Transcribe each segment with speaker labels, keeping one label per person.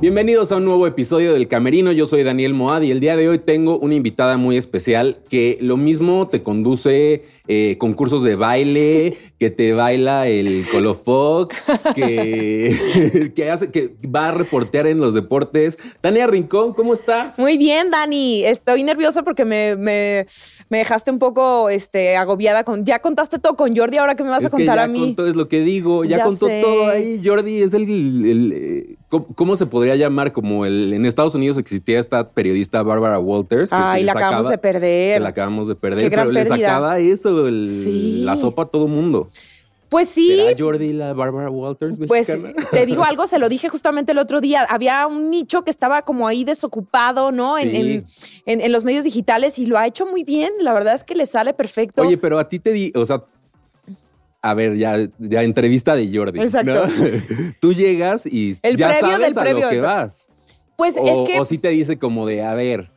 Speaker 1: Bienvenidos a un nuevo episodio del Camerino. Yo soy Daniel Moad y el día de hoy tengo una invitada muy especial que lo mismo te conduce eh, concursos de baile, que te baila el colofox, que, que, hace, que va a reportear en los deportes. Tania Rincón, ¿cómo estás?
Speaker 2: Muy bien, Dani. Estoy nerviosa porque me, me, me dejaste un poco este, agobiada con. Ya contaste todo con Jordi, ahora que me vas
Speaker 1: Es
Speaker 2: a
Speaker 1: que
Speaker 2: contar
Speaker 1: ya
Speaker 2: a mí.
Speaker 1: contó, es lo que digo, ya,
Speaker 2: Ya
Speaker 1: contó
Speaker 2: sé.
Speaker 1: todo ahí. Jordi es el, el- eh, ¿cómo, cómo se podría llamar? Como el en Estados Unidos existía esta periodista Bárbara Walters. que
Speaker 2: Ay,
Speaker 1: se
Speaker 2: la
Speaker 1: sacaba-
Speaker 2: acabamos de
Speaker 1: Que
Speaker 2: perder.
Speaker 1: la acabamos de perder,
Speaker 2: Qué
Speaker 1: pero le sacaba eso, el-
Speaker 2: Sí.
Speaker 1: la sopa a todo mundo.
Speaker 2: Pues sí.
Speaker 1: ¿Será Jordi la Bárbara Walters
Speaker 2: Pues
Speaker 1: mexicana?
Speaker 2: te digo algo, se lo dije justamente el otro día. Había un nicho que estaba como ahí desocupado, ¿no? En, en- en- en los medios digitales y lo ha hecho muy bien. La verdad es que le sale perfecto.
Speaker 1: Oye, pero a ti te di, o sea, a ver, ya, ya entrevista de Jordi.
Speaker 2: Exacto.
Speaker 1: ¿no? Tú llegas y
Speaker 2: El
Speaker 1: ya
Speaker 2: previo
Speaker 1: sabes
Speaker 2: del
Speaker 1: a
Speaker 2: previo,
Speaker 1: lo que vas.
Speaker 2: pues
Speaker 1: O,
Speaker 2: es que.
Speaker 1: o sí te dice como de, a ver,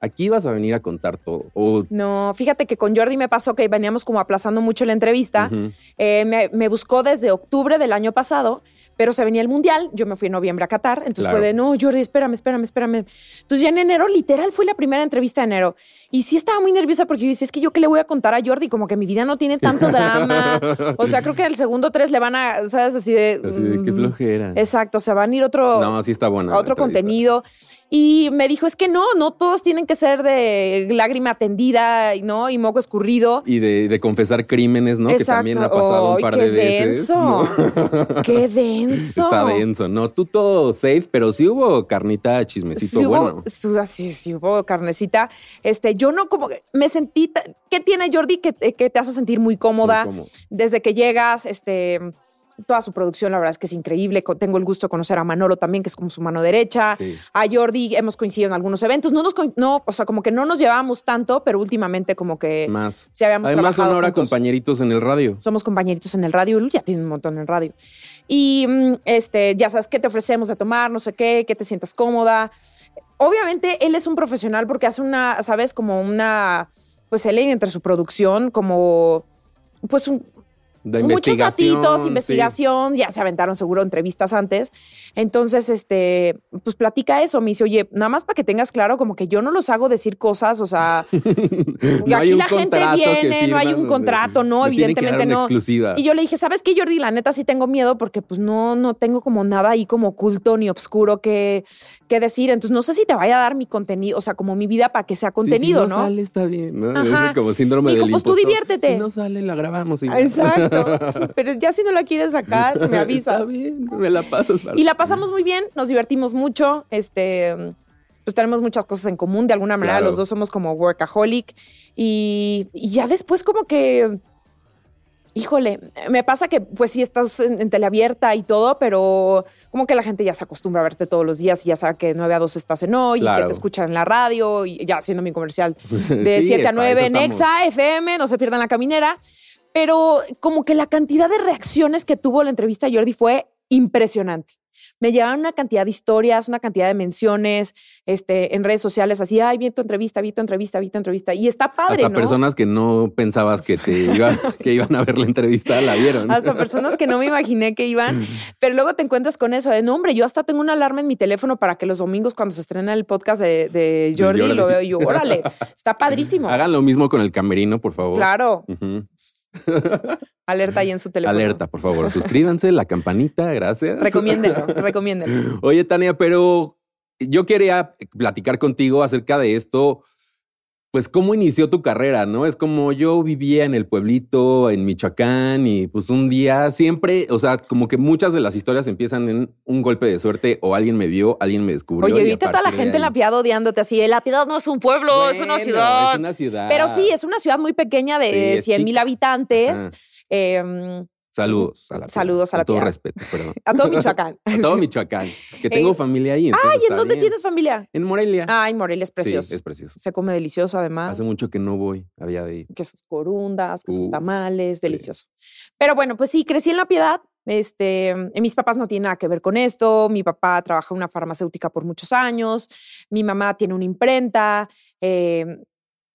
Speaker 1: aquí vas a venir a contar todo. O,
Speaker 2: No, fíjate que con Jordi me pasó que veníamos como aplazando mucho la entrevista. Eh, me, me buscó desde octubre del año pasado, pero se venía el mundial. Yo me fui en noviembre a Qatar. Entonces
Speaker 1: Claro.
Speaker 2: fue de no, Jordi, espérame, espérame, espérame. Entonces ya en enero, literal, fue la primera entrevista de enero. Y sí estaba muy nerviosa porque yo decía, es que yo qué le voy a contar a Jordi, como que mi vida no tiene tanto drama. o sea, creo que el segundo tres le van a, ¿sabes? Así de.
Speaker 1: así de qué
Speaker 2: mm,
Speaker 1: flojera.
Speaker 2: Exacto, se van a ir otro
Speaker 1: no, sí está buena.
Speaker 2: otro
Speaker 1: entrevista.
Speaker 2: Y me dijo, es que no, no todos tienen que ser de lágrima tendida, ¿no? Y moco escurrido.
Speaker 1: Y de, de confesar crímenes, ¿no? Que también ha pasado un par
Speaker 2: qué
Speaker 1: de veces.
Speaker 2: denso.
Speaker 1: ¿no?
Speaker 2: Qué denso.
Speaker 1: Está denso, ¿no? Tú todo safe, pero sí hubo carnita chismecito
Speaker 2: Sí
Speaker 1: bueno.
Speaker 2: así, sí hubo carnecita. Este, yo no como me sentí. ¿Qué tiene Jordi que, que te hace sentir muy cómoda?
Speaker 1: Muy.
Speaker 2: Desde que llegas, este. Toda su producción, la verdad es que es increíble. Tengo el gusto de conocer a Manolo también, que es como su mano derecha.
Speaker 1: Sí.
Speaker 2: A Jordi hemos coincidido en algunos eventos. No nos, no, o sea, como que no nos llevábamos tanto, pero últimamente como que
Speaker 1: Más.
Speaker 2: sí habíamos
Speaker 1: Además son ahora
Speaker 2: juntos.
Speaker 1: compañeritos en el radio.
Speaker 2: Somos compañeritos en el radio. Ya tiene un montón en radio. Y mm, este, ya sabes qué te ofrecemos de tomar, no sé qué, que te sientas cómoda. Obviamente él es un profesional porque hace una, sabes, como una, pues él entre su producción, como, pues un,
Speaker 1: De
Speaker 2: muchos
Speaker 1: investigación.
Speaker 2: datitos,
Speaker 1: sí.
Speaker 2: investigación, ya se aventaron seguro entrevistas antes. Entonces, este, pues platica eso. Me dice, oye, nada más para que tengas claro, como que yo no los hago decir cosas, o sea,
Speaker 1: No
Speaker 2: aquí la gente viene, no hay un contrato, no, evidentemente no.
Speaker 1: exclusiva.
Speaker 2: Y yo le dije, ¿sabes qué, Jordi? La neta sí tengo miedo porque pues no, no tengo como nada ahí como oculto ni oscuro que, que decir. Entonces no sé si te vaya a dar mi contenido, o sea, como mi vida para que sea
Speaker 1: Sí,
Speaker 2: contenido,
Speaker 1: si no,
Speaker 2: ¿no?
Speaker 1: sale, está bien, ¿no?
Speaker 2: Ajá.
Speaker 1: Ese como síndrome
Speaker 2: Dijo,
Speaker 1: del
Speaker 2: pues tú diviértete.
Speaker 1: Si no sale, la grabamos. y ya.
Speaker 2: Exacto. Pero ya si no la quieres sacar, me avisas.
Speaker 1: Está bien, me la pasas.
Speaker 2: Y la pasamos muy bien, nos divertimos mucho, este, pues tenemos muchas cosas en común, de alguna manera
Speaker 1: Claro.
Speaker 2: los dos somos como workaholic y, y ya después como que, híjole, me pasa que pues sí estás en, en teleabierta y todo, pero como que la gente ya se acostumbra a verte todos los días y ya sabe que de 9 a 2 estás en hoy y que te escuchan en la radio y ya haciendo mi comercial de
Speaker 1: Sí,
Speaker 2: 7 a
Speaker 1: para
Speaker 2: 9
Speaker 1: eso
Speaker 2: en. Exa, FM, no se pierdan la caminera. Pero como que la cantidad de reacciones que tuvo la entrevista de Jordi fue impresionante. Me llegaron una cantidad de historias, una cantidad de menciones este, en redes sociales, así, ay, vi tu entrevista, vi tu entrevista, vi tu entrevista. Y está padre,
Speaker 1: Hasta
Speaker 2: ¿no?
Speaker 1: personas que no pensabas que te iba- que iban a ver la entrevista la vieron.
Speaker 2: Hasta personas que no me imaginé que iban, pero luego te encuentras con eso de no, hombre, yo hasta tengo una alarma en mi teléfono para que los domingos cuando se estrena el podcast de, de Jordi,
Speaker 1: Jordi.
Speaker 2: lo veo y yo, órale, está padrísimo.
Speaker 1: Hagan lo mismo con el camerino, por favor.
Speaker 2: Claro,
Speaker 1: Ujú.
Speaker 2: Alerta ahí en su teléfono.
Speaker 1: Alerta, por favor. Suscríbanse, la campanita, gracias.
Speaker 2: Recomiéndenlo, recomiéndenlo.
Speaker 1: Oye, Tania, pero yo quería platicar contigo acerca de esto. Pues cómo inició tu carrera, ¿no? Es como yo vivía en el pueblito, en Michoacán, y pues un día siempre, o sea, como que muchas de las historias empiezan en un golpe de suerte o alguien me vio, alguien me descubrió.
Speaker 2: Oye, ahorita está la gente en La Piedad odiándote así. La Piedad no es un pueblo, es una ciudad.
Speaker 1: Es una ciudad.
Speaker 2: Pero sí, es una ciudad muy pequeña
Speaker 1: Sí,
Speaker 2: de
Speaker 1: es
Speaker 2: 100 mil habitantes. Eh,
Speaker 1: Saludos a la
Speaker 2: Saludos a la
Speaker 1: Con todo
Speaker 2: Piedad.
Speaker 1: respeto, perdón.
Speaker 2: a todo Michoacán.
Speaker 1: A todo Michoacán. Que tengo familia ahí. entonces
Speaker 2: Ay, ¿en
Speaker 1: está
Speaker 2: dónde
Speaker 1: bien.
Speaker 2: tienes familia?
Speaker 1: En Morelia.
Speaker 2: Ay, Morelia es precioso.
Speaker 1: Sí, es precioso.
Speaker 2: Se come delicioso además.
Speaker 1: Hace mucho que no voy. Había de ir.
Speaker 2: que sus corundas, que sus
Speaker 1: Uf,
Speaker 2: tamales,
Speaker 1: sí.
Speaker 2: delicioso. Pero bueno, pues sí, crecí en La Piedad. Este, eh, mis papás no tienen nada que ver con esto. Mi papá trabaja en una farmacéutica por muchos años. Mi mamá tiene una imprenta. eh,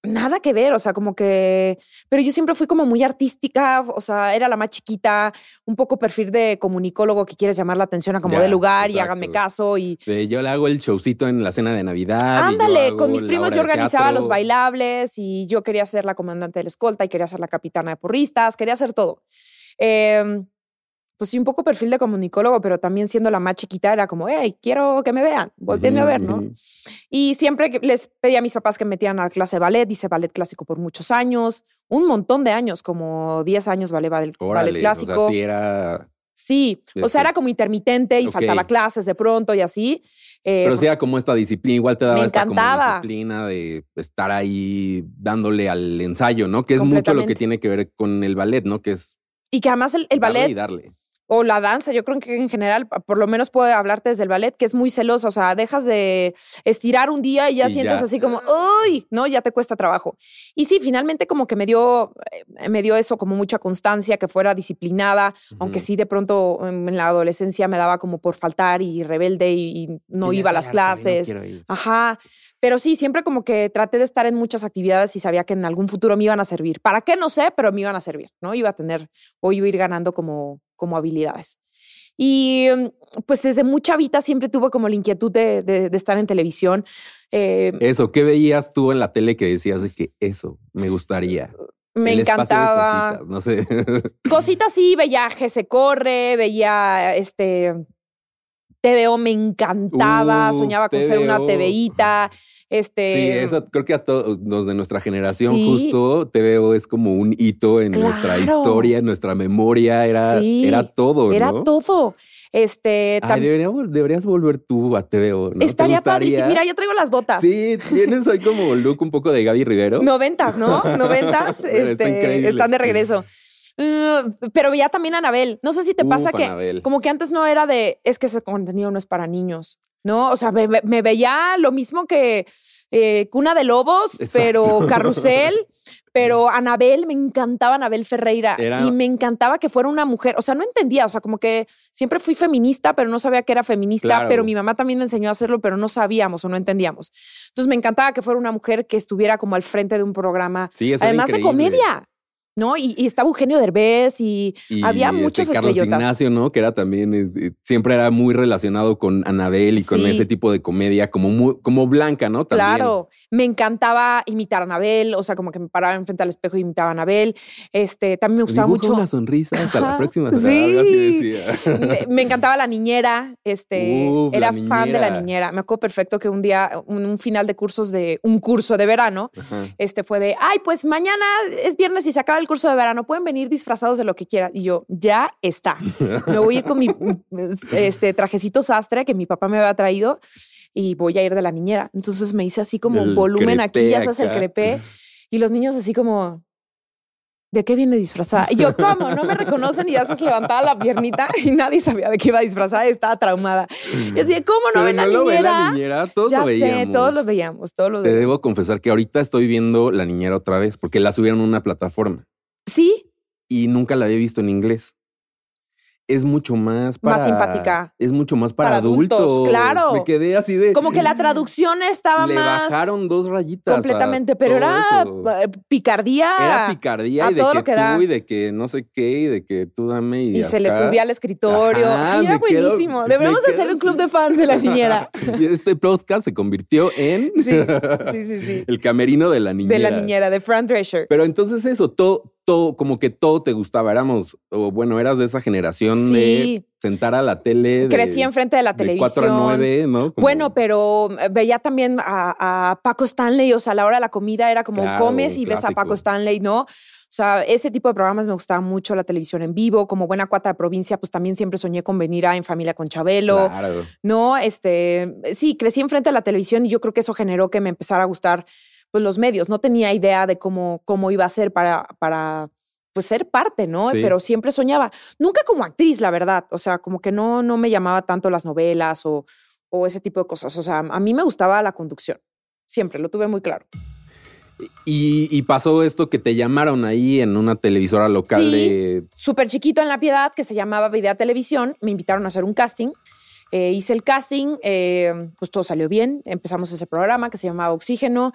Speaker 2: nada que ver, o sea, como que, pero yo siempre fui como muy artística, o sea, era la más chiquita, un poco perfil de comunicólogo que quieres llamar la atención a como
Speaker 1: Ya,
Speaker 2: de lugar y háganme caso y
Speaker 1: yo le hago el showcito en la cena de Navidad.
Speaker 2: ándale, con mis primos yo organizaba los bailables y yo quería ser la comandante de la escolta y quería ser la capitana de porristas, quería hacer todo. Eh, pues sí, un poco perfil de comunicólogo, pero también siendo la más chiquita era como, hey, quiero que me vean, volteenme a ver, ¿no? Y siempre les pedí a mis papás que me metieran a la clase de ballet, hice ballet clásico por muchos años, un montón de años, como 10 años ballet, ballet,
Speaker 1: Órale,
Speaker 2: ballet clásico.
Speaker 1: O sea, sí era.
Speaker 2: Sí, o
Speaker 1: Este,
Speaker 2: sea, era como intermitente y
Speaker 1: ok.
Speaker 2: faltaba clases de pronto y así. Eh,
Speaker 1: Pero sí era como esta disciplina, igual te daba esta como disciplina de estar ahí dándole al ensayo, ¿no? Que es mucho lo que tiene que ver con el ballet, ¿no? Que es
Speaker 2: y que además el, el
Speaker 1: darle
Speaker 2: ballet
Speaker 1: y darle.
Speaker 2: O la danza, yo creo que en general, por lo menos puedo hablarte desde el ballet, que es muy celoso, o sea, dejas de estirar un día y ya
Speaker 1: Y
Speaker 2: sientes
Speaker 1: ya.
Speaker 2: así como, uy, no, ya te cuesta trabajo. Y sí, finalmente como que me dio, eh, me dio eso como mucha constancia, que fuera disciplinada, aunque sí de pronto en la adolescencia me daba como por faltar y rebelde y, y no iba a las clases.
Speaker 1: no.
Speaker 2: Ajá. Pero sí, siempre como que traté de estar en muchas actividades y sabía que en algún futuro me iban a servir. ¿Para qué? No sé, pero me iban a servir, ¿no? Iba a tener o iba a ir ganando como, como habilidades. Y mm, pues desde muy chavita siempre tuve como la inquietud de, de- de estar en televisión. Eh,
Speaker 1: Eso, ¿qué veías tú en la tele que decías de que eso me gustaría?
Speaker 2: me
Speaker 1: El espacio de
Speaker 2: encantaba.
Speaker 1: cositas, no sé.
Speaker 2: Cositas sí, veía G se corre, veía este TVO me encantaba,
Speaker 1: Uh,
Speaker 2: soñaba con ser una. TVita. Este,
Speaker 1: Sí, eso creo que a todos los de nuestra generación
Speaker 2: Sí.
Speaker 1: justo te veo es como un hito en nuestra historia, en nuestra memoria, era,
Speaker 2: Sí,
Speaker 1: era todo,
Speaker 2: Era
Speaker 1: ¿no?
Speaker 2: todo. Este,
Speaker 1: Ay, debería deberías volver tú a TVO, ¿no? ¿Te
Speaker 2: estaría padrísimo. Mira, yo traigo las botas.
Speaker 1: Sí, tienes ahí como look un poco de Gaby Rivero.
Speaker 2: Noventas, ¿no? Noventas.
Speaker 1: Está
Speaker 2: este,
Speaker 1: increíble.
Speaker 2: están de regreso. Mm, pero veía también a Anabel. No sé si te pasa que como que antes no era de, es que ese contenido no es para niños, ¿no? O sea, me, veía lo mismo que eh, Cuna de Lobos,
Speaker 1: Exacto.
Speaker 2: pero Carrusel, pero Anabel, me encantaba Anabel Ferreira
Speaker 1: Era-
Speaker 2: y me encantaba que fuera una mujer, o sea, no entendía, o sea, como que siempre fui feminista, pero no sabía que era feminista,
Speaker 1: Claro.
Speaker 2: pero mi mamá también me enseñó a hacerlo, pero no sabíamos o no entendíamos. Entonces me encantaba que fuera una mujer que estuviera como al frente de un programa,
Speaker 1: Sí, eso
Speaker 2: además de comedia. ¿No? Y, y estaba Eugenio Derbez y,
Speaker 1: Y
Speaker 2: había muchos
Speaker 1: este Carlos
Speaker 2: estrellotas.
Speaker 1: Ignacio, ¿no? Que era también, eh, eh, siempre era muy relacionado con Anabel y con
Speaker 2: Sí.
Speaker 1: ese tipo de comedia, como, muy- como blanca, ¿no? También.
Speaker 2: Claro, me encantaba imitar a Anabel, o sea, como que me paraba enfrente al espejo y imitaba a Anabel. Este, también me gustaba
Speaker 1: Dibuja
Speaker 2: mucho.
Speaker 1: una sonrisa hasta la próxima.
Speaker 2: sí.
Speaker 1: Algo así decía.
Speaker 2: Me, me encantaba la niñera, este,
Speaker 1: Uf,
Speaker 2: era fan de la
Speaker 1: niñera.
Speaker 2: niñera. Me acuerdo perfecto que un día, un, un final de cursos de un curso de verano,
Speaker 1: Ajá.
Speaker 2: este fue de, ay, pues mañana es viernes y se acaba el curso de verano, pueden venir disfrazados de lo que quieran. Y yo, ya está. Me voy a ir con mi este, trajecito sastre que mi papá me había traído y voy a ir de la niñera. Entonces me hice así como
Speaker 1: El
Speaker 2: un volumen aquí, ya sabes, el crepé. Y los niños así como, ¿de qué viene disfrazada? Y yo, ¿cómo? No me reconocen y ya se levantaba la piernita y nadie sabía de qué iba disfrazada, estaba traumada. Y decía, ¿cómo no
Speaker 1: Pero
Speaker 2: ven la
Speaker 1: no ve
Speaker 2: niñera?
Speaker 1: la niñera, todos
Speaker 2: ya
Speaker 1: lo veíamos.
Speaker 2: sé, todos lo veíamos, todos lo
Speaker 1: Te
Speaker 2: veíamos.
Speaker 1: debo confesar que ahorita estoy viendo La Niñera otra vez porque la subieron a una plataforma
Speaker 2: Sí,
Speaker 1: y nunca la había visto en inglés. Es mucho más para...
Speaker 2: Más simpática.
Speaker 1: Es mucho más para,
Speaker 2: Para adultos,
Speaker 1: adultos.
Speaker 2: claro.
Speaker 1: Me quedé así de...
Speaker 2: como que la traducción estaba
Speaker 1: Le
Speaker 2: más
Speaker 1: bajaron dos rayitas.
Speaker 2: completamente, pero era
Speaker 1: eso.
Speaker 2: eh, picardía.
Speaker 1: Era picardía y de
Speaker 2: todo
Speaker 1: que
Speaker 2: lo que
Speaker 1: tú
Speaker 2: da.
Speaker 1: y de que no sé qué y de que tú dame y,
Speaker 2: y se le subía al escritorio.
Speaker 1: Ajá,
Speaker 2: Y era
Speaker 1: quedo-
Speaker 2: buenísimo.
Speaker 1: me
Speaker 2: Deberíamos
Speaker 1: quedo
Speaker 2: hacer un club de fans de la niñera.
Speaker 1: y este podcast se convirtió en
Speaker 2: Sí, sí, sí, sí.
Speaker 1: el camerino de la niñera.
Speaker 2: De la niñera, de Fran Drescher.
Speaker 1: Pero entonces eso, todo, todo, como que todo te gustaba. Éramos, o bueno, eras de esa generación de sentar a la tele. de-
Speaker 2: crecí enfrente de la
Speaker 1: de
Speaker 2: televisión.
Speaker 1: 4 a 9, ¿no? Como-
Speaker 2: Bueno, pero eh, veía también a, a Paco Stanley, o sea, a la hora de la comida era como
Speaker 1: Claro,
Speaker 2: comes y ves a Paco. Stanley, ¿no? O sea, ese tipo de programas me gustaba mucho, la televisión en vivo, como buena cuata de provincia, pues también siempre soñé con venir a En Familia con Chabelo,
Speaker 1: Claro.
Speaker 2: ¿no? Este, sí, crecí enfrente de la televisión y yo creo que eso generó que me empezara a gustar pues los medios. No tenía idea de cómo, cómo iba a ser para, para pues ser parte, ¿no?
Speaker 1: Sí.
Speaker 2: Pero siempre soñaba. Nunca como actriz, la verdad. O sea, como que no, no me llamaba tanto las novelas o, o ese tipo de cosas. O sea, a mí me gustaba la conducción. Siempre, lo tuve muy claro.
Speaker 1: Y, y pasó esto que te llamaron ahí en una televisora local
Speaker 2: Sí.
Speaker 1: de.
Speaker 2: Súper chiquito en La Piedad, que se llamaba Videa Televisión, me invitaron a hacer un casting. Eh, hice el casting, eh, pues todo salió bien. Empezamos ese programa que se llamaba Oxígeno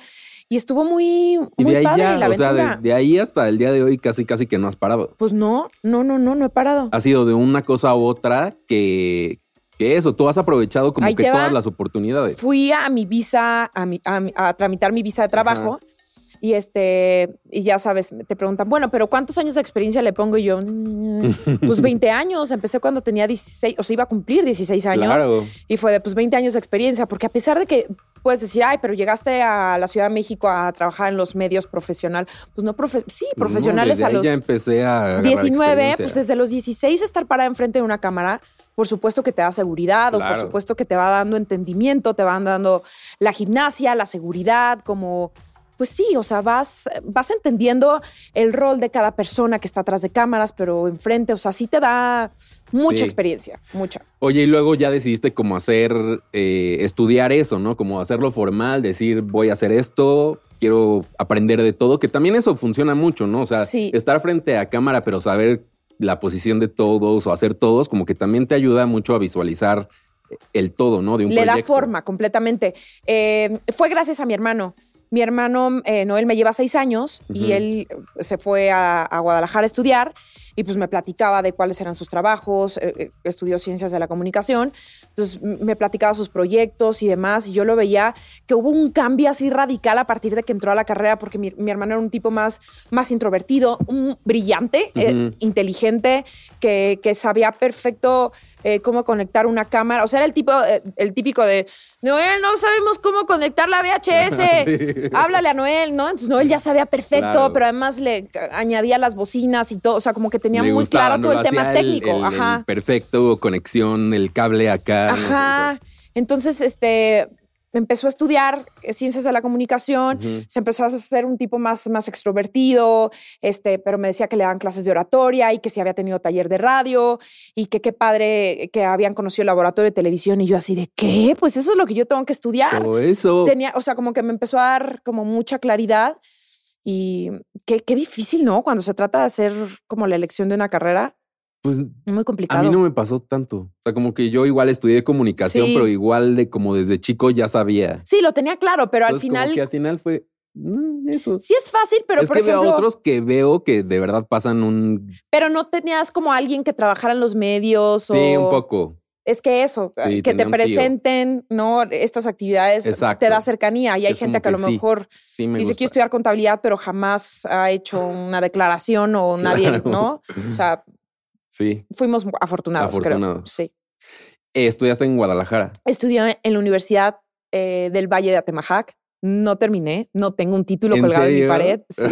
Speaker 2: y estuvo muy,
Speaker 1: Y
Speaker 2: muy
Speaker 1: de ahí
Speaker 2: padre
Speaker 1: ya,
Speaker 2: la
Speaker 1: o sea, de, de ahí hasta el día de hoy casi casi que no has parado.
Speaker 2: Pues no, no, no, no, no he parado.
Speaker 1: Ha sido de una cosa a otra que, que eso, tú has aprovechado como
Speaker 2: Ahí
Speaker 1: que todas las oportunidades.
Speaker 2: Fui a mi visa, a, mi- a mi- a tramitar mi visa de trabajo. Y este, y ya sabes, te preguntan, bueno, pero ¿cuántos años de experiencia le pongo? Y yo, "Mm, pues 20 años. Empecé cuando tenía 16, o sea, iba a cumplir 16 años.
Speaker 1: Claro.
Speaker 2: Y fue de pues 20 años de experiencia, porque a pesar de que puedes decir, ay, pero llegaste a la Ciudad de México a trabajar en los medios profesional, pues no, profe sí, profesionales
Speaker 1: No, desde
Speaker 2: a los
Speaker 1: ya empecé a agarrar
Speaker 2: 19,
Speaker 1: experiencia.
Speaker 2: pues desde los 16 estar parada enfrente de una cámara, por supuesto que te da seguridad o por supuesto que te va dando entendimiento, te van dando la gimnasia, la seguridad, como... Pues sí, o sea, vas, vas entendiendo el rol de cada persona que está atrás de cámaras, pero enfrente, o sea, sí te da mucha
Speaker 1: Sí.
Speaker 2: experiencia, mucha.
Speaker 1: Oye, y luego ya decidiste como hacer, eh, estudiar eso, ¿no? Como hacerlo formal, decir, voy a hacer esto, quiero aprender de todo, que también eso funciona mucho, ¿no? O sea,
Speaker 2: Sí.
Speaker 1: estar frente a cámara, pero saber la posición de todos o hacer todos, como que también te ayuda mucho a visualizar el todo, ¿no? De un
Speaker 2: le da forma completamente. Eh, fue gracias a mi hermano. Mi hermano eh, Noel me lleva seis años y él se fue a, a Guadalajara a estudiar y pues me platicaba de cuáles eran sus trabajos, eh, eh, estudió ciencias de la comunicación, entonces me platicaba sus proyectos y demás y yo lo veía que hubo un cambio así radical a partir de que entró a la carrera porque mi, mi hermano era un tipo más, más introvertido, un brillante, eh, inteligente, que, que sabía perfecto eh, cómo conectar una cámara. O sea, era el tipo, el típico de Noel, no sabemos cómo conectar la VHS.
Speaker 1: Sí.
Speaker 2: Háblale a Noel, ¿no? Entonces Noel ya sabía perfecto,
Speaker 1: Claro.
Speaker 2: pero además le añadía las bocinas y todo. O sea, como que tenía muy
Speaker 1: gustaba,
Speaker 2: claro
Speaker 1: ¿no?
Speaker 2: todo el tema técnico.
Speaker 1: el- el
Speaker 2: Ajá.
Speaker 1: perfecto, conexión, el cable acá. ¿no?
Speaker 2: Ajá. Entonces, este, empezó a estudiar eh, ciencias de la comunicación, se empezó a hacer un tipo más, más extrovertido, este, pero me decía que le daban clases de oratoria y que si había tenido taller de radio y que qué padre que habían conocido el laboratorio de televisión y yo así de qué, pues eso es lo que yo tengo que estudiar.
Speaker 1: Todo eso.
Speaker 2: Tenía, o sea, como que me empezó a dar como mucha claridad y qué, qué difícil, ¿no? Cuando se trata de hacer como la elección de una carrera,
Speaker 1: Pues
Speaker 2: muy
Speaker 1: A
Speaker 2: complicado.
Speaker 1: mí no me pasó tanto. O sea, como que yo igual estudié comunicación,
Speaker 2: Sí.
Speaker 1: pero igual de como desde chico ya sabía.
Speaker 2: Sí, lo tenía claro, pero al
Speaker 1: como
Speaker 2: final
Speaker 1: que al final fue mm, eso.
Speaker 2: sí es fácil, pero
Speaker 1: es
Speaker 2: por
Speaker 1: que
Speaker 2: ejemplo,
Speaker 1: veo a otros que veo que de verdad pasan un.
Speaker 2: pero no tenías como alguien que trabajara en los medios o
Speaker 1: Sí, un poco.
Speaker 2: Es que eso,
Speaker 1: Sí,
Speaker 2: que te presenten, ¿no? Estas actividades
Speaker 1: Exacto.
Speaker 2: te da cercanía y hay
Speaker 1: Es
Speaker 2: gente que a lo
Speaker 1: que
Speaker 2: mejor
Speaker 1: Sí, me
Speaker 2: dice
Speaker 1: gusta.
Speaker 2: quiero estudiar contabilidad, pero jamás ha hecho una declaración o nadie. ¿no? O sea,
Speaker 1: Sí.
Speaker 2: fuimos afortunados,
Speaker 1: Afortunados.
Speaker 2: creo. Sí.
Speaker 1: Eh, Estudiaste en Guadalajara.
Speaker 2: Estudié en la Universidad eh, del Valle de Atemajac. No terminé, no tengo un título
Speaker 1: ¿En
Speaker 2: colgado en mi
Speaker 1: serio?
Speaker 2: pared. Sí.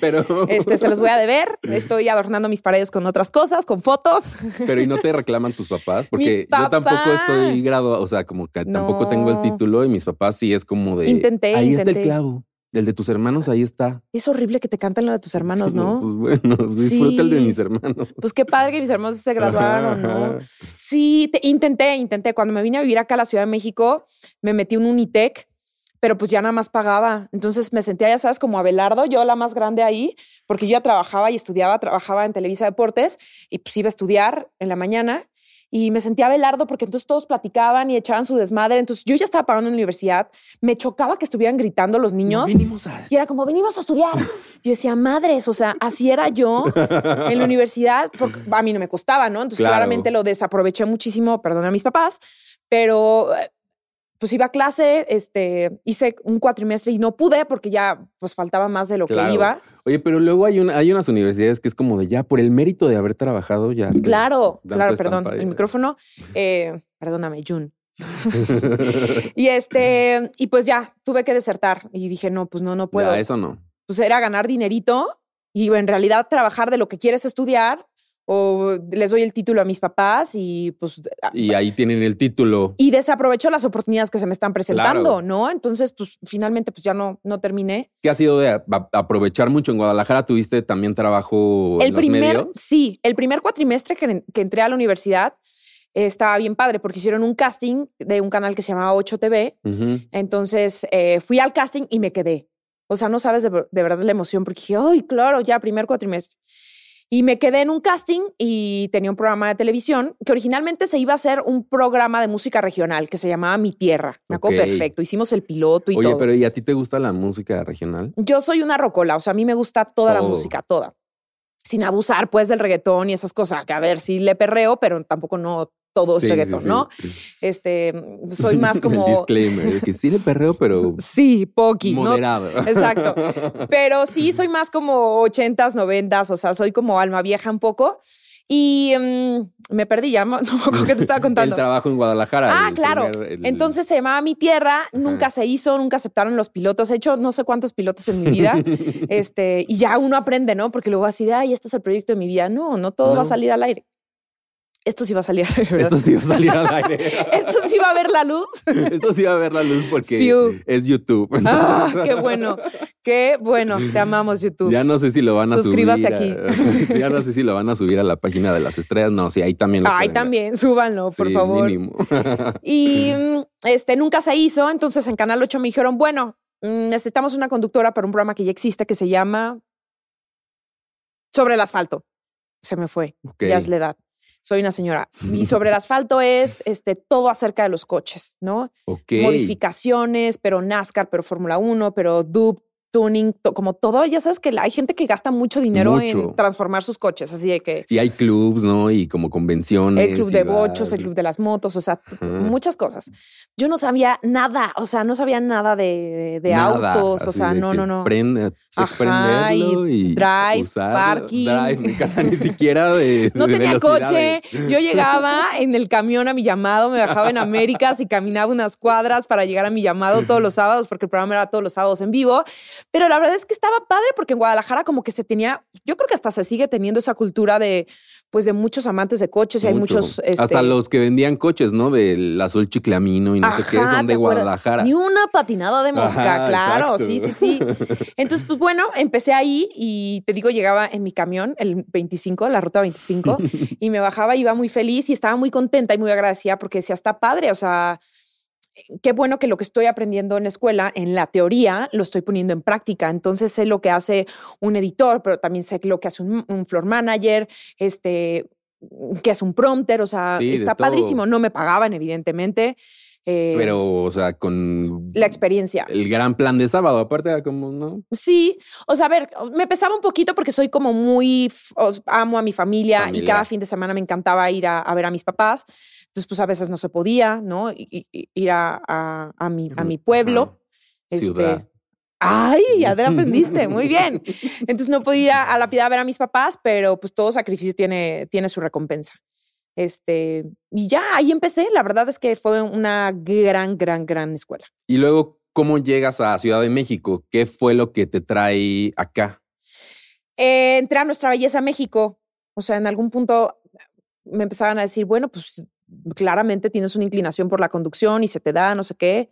Speaker 1: pero.
Speaker 2: Este, se los voy a deber. Estoy adornando mis paredes con otras cosas, con fotos.
Speaker 1: Pero y no te reclaman tus papás, porque yo tampoco estoy graduado, o sea, como que tampoco tengo el título y mis papás sí es como de.
Speaker 2: Intenté,
Speaker 1: Ahí está el clavo. El de tus hermanos, ahí está.
Speaker 2: Es horrible que te canten lo de tus hermanos, ¿no?
Speaker 1: Pues bueno, disfruta el de mis hermanos.
Speaker 2: Pues qué padre que mis hermanos se graduaron, ¿no? Sí, te- intenté, intenté. Cuando me vine a vivir acá a la Ciudad de México, me metí un Unitec, pero pues ya nada más pagaba. Entonces me sentía, ya sabes, como Abelardo, yo la más grande ahí, porque yo ya trabajaba y estudiaba, trabajaba en Televisa Deportes y pues iba a estudiar en la mañana. Y me sentía Abelardo porque entonces todos platicaban y echaban su desmadre. Entonces yo ya estaba pagando en la universidad. Me chocaba que estuvieran gritando los niños.
Speaker 1: Vinimos a-
Speaker 2: Y era como, venimos a estudiar. Yo decía, madres, o sea, así era yo en la universidad, porque a mí no me costaba, ¿no? Entonces
Speaker 1: Claro.
Speaker 2: claramente lo desaproveché muchísimo, perdón a mis papás, pero eh, pues iba a clase, este, hice un cuatrimestre y no pude porque ya pues faltaba más de lo
Speaker 1: Claro.
Speaker 2: que iba.
Speaker 1: Oye, pero luego hay, una, hay unas universidades que es como de ya, por el mérito de haber trabajado, ya.
Speaker 2: Claro, claro, perdón, el micrófono, eh, perdóname, Jun. Y este, y pues ya tuve que desertar y dije, no, pues no, no puedo.
Speaker 1: Ya, eso no.
Speaker 2: pues era ganar dinerito y en realidad trabajar de lo que quieres estudiar o les doy el título a mis papás y pues
Speaker 1: Y ahí tienen el título.
Speaker 2: y desaprovecho las oportunidades que se me están presentando,
Speaker 1: Claro.
Speaker 2: ¿no? Entonces, pues finalmente pues ya no no terminé.
Speaker 1: ¿Qué ha sido de aprovechar mucho en Guadalajara? ¿Tuviste también trabajo en
Speaker 2: el
Speaker 1: los
Speaker 2: primer
Speaker 1: medios?
Speaker 2: sí, el primer cuatrimestre que, que entré a la universidad eh, estaba bien padre porque hicieron un casting de un canal que se llamaba 8 TV.
Speaker 1: Ujú.
Speaker 2: Entonces eh, fui al casting y me quedé. O sea, no sabes de verdad la emoción porque dije, ay, claro, ya primer cuatrimestre. Y me quedé en un casting y tenía un programa de televisión que originalmente se iba a hacer un programa de música regional que se llamaba Mi Tierra. Me acuerdo perfecto. Hicimos el piloto y
Speaker 1: Oye,
Speaker 2: todo.
Speaker 1: pero ¿y a ti te gusta la música regional?
Speaker 2: Yo soy una rocola, o sea, a mí me gusta toda la música, toda. Sin abusar, pues, del reggaetón y esas cosas. Que a ver, sí le perreo, pero tampoco no todo
Speaker 1: Sí, sí,
Speaker 2: reggaetón,
Speaker 1: sí.
Speaker 2: ¿no? Este, soy más
Speaker 1: El
Speaker 2: como.
Speaker 1: disclaimer, que sí le perreo, pero
Speaker 2: Sí, poqui, ¿no?
Speaker 1: moderado.
Speaker 2: Exacto. Pero sí, soy más como ochentas, noventas, o sea, soy como alma vieja un poco. Y mm, me perdí ya, no me qué te estaba
Speaker 1: El
Speaker 2: contando.
Speaker 1: trabajo en Guadalajara.
Speaker 2: Ah,
Speaker 1: el
Speaker 2: claro.
Speaker 1: primer- el-
Speaker 2: Entonces se llamaba Mi Tierra, nunca se hizo, nunca aceptaron los pilotos. He hecho no sé cuántos pilotos en mi vida. este, y ya uno aprende, ¿no? Porque luego así de, ay, este es el proyecto de mi vida. No, no todo va a salir al aire. Esto sí va a salir al aire.
Speaker 1: Esto sí va a salir al aire.
Speaker 2: Esto sí va a ver la luz.
Speaker 1: Esto sí va a ver la luz porque
Speaker 2: Fiu.
Speaker 1: es YouTube.
Speaker 2: Ah, qué bueno. Qué bueno. Te amamos, YouTube.
Speaker 1: Ya no sé si lo van a
Speaker 2: Suscríbase
Speaker 1: subir.
Speaker 2: aquí.
Speaker 1: a- ya no sé si lo van a subir a la página de las estrellas. No, sí, ahí también lo ver.
Speaker 2: también, súbanlo, por
Speaker 1: Sí,
Speaker 2: favor.
Speaker 1: mínimo.
Speaker 2: Y este nunca se hizo. Entonces en Canal 8 me dijeron, bueno, mm, necesitamos una conductora para un programa que ya existe que se llama Sobre el asfalto. Se me fue. Ya es la edad. Soy una señora. Y sobre el asfalto es este, todo acerca de los coches, ¿no?
Speaker 1: Ok.
Speaker 2: Modificaciones, pero NASCAR, pero Fórmula 1, pero Dub, tuning, to- como todo. Ya sabes que hay gente que gasta mucho dinero en transformar sus coches. Así de que
Speaker 1: Y hay clubs, ¿no? Y como convenciones.
Speaker 2: el club de bochos, el club de las motos, o sea, muchas cosas. Yo no sabía nada, o sea, no sabía nada de, de
Speaker 1: Nada,
Speaker 2: autos, o sea, no, no, no.
Speaker 1: prende-
Speaker 2: Ajá,
Speaker 1: y,
Speaker 2: drive, parking.
Speaker 1: Drive, me encanta, ni siquiera de
Speaker 2: No
Speaker 1: de
Speaker 2: tenía coche. Yo llegaba en el camión a mi llamado, me bajaba en Américas y caminaba unas cuadras para llegar a mi llamado todos los sábados, porque el programa era todos los sábados en vivo. Pero la verdad es que estaba padre porque en Guadalajara como que se tenía, yo creo que hasta se sigue teniendo esa cultura de, pues, de muchos amantes de coches y hay
Speaker 1: Mucho.
Speaker 2: muchos... este,
Speaker 1: Hasta los que vendían coches, ¿no? Del azul chiclamino y no sé qué, son
Speaker 2: ¿te
Speaker 1: de? Guadalajara.
Speaker 2: Ni una patinada de mosca,
Speaker 1: Ajá,
Speaker 2: claro,
Speaker 1: exacto.
Speaker 2: sí, sí, sí. Entonces, pues bueno, empecé ahí y te digo, llegaba en mi camión, el 25, la ruta 25, y me bajaba, iba muy feliz y estaba muy contenta y muy agradecida porque decía, está padre, o sea, qué bueno que lo que estoy aprendiendo en la escuela, en la teoría, lo estoy poniendo en práctica. Entonces sé lo que hace un editor, pero también sé lo que hace un, un floor manager, este, que es un prompter, o sea,
Speaker 1: Sí,
Speaker 2: está
Speaker 1: todo.
Speaker 2: padrísimo. No me pagaban, evidentemente. eh,
Speaker 1: Pero, o sea, con
Speaker 2: la experiencia.
Speaker 1: el gran plan de sábado, aparte era como, ¿no?
Speaker 2: Sí, o sea, a ver, me pesaba un poquito porque soy como muy, amo a mi familia y cada fin de semana me encantaba ir a, a ver a mis papás. Entonces, pues a veces no se podía, ¿no? Ir a, a- a mi, a mi pueblo.
Speaker 1: Ciudad.
Speaker 2: Este, Ay, ya te la aprendiste, muy bien. Entonces no podía ir a, la piedad a ver a mis papás, pero pues todo sacrificio tiene, tiene su recompensa. Este, y ya ahí empecé. La verdad es que fue una gran, gran, gran escuela.
Speaker 1: Y luego, ¿cómo llegas a Ciudad de México? ¿Qué fue lo que te trae acá?
Speaker 2: Eh, entré a Nuestra Belleza México. O sea, en algún punto me empezaban a decir, bueno, pues claramente tienes una inclinación por la conducción y se te da, no sé qué.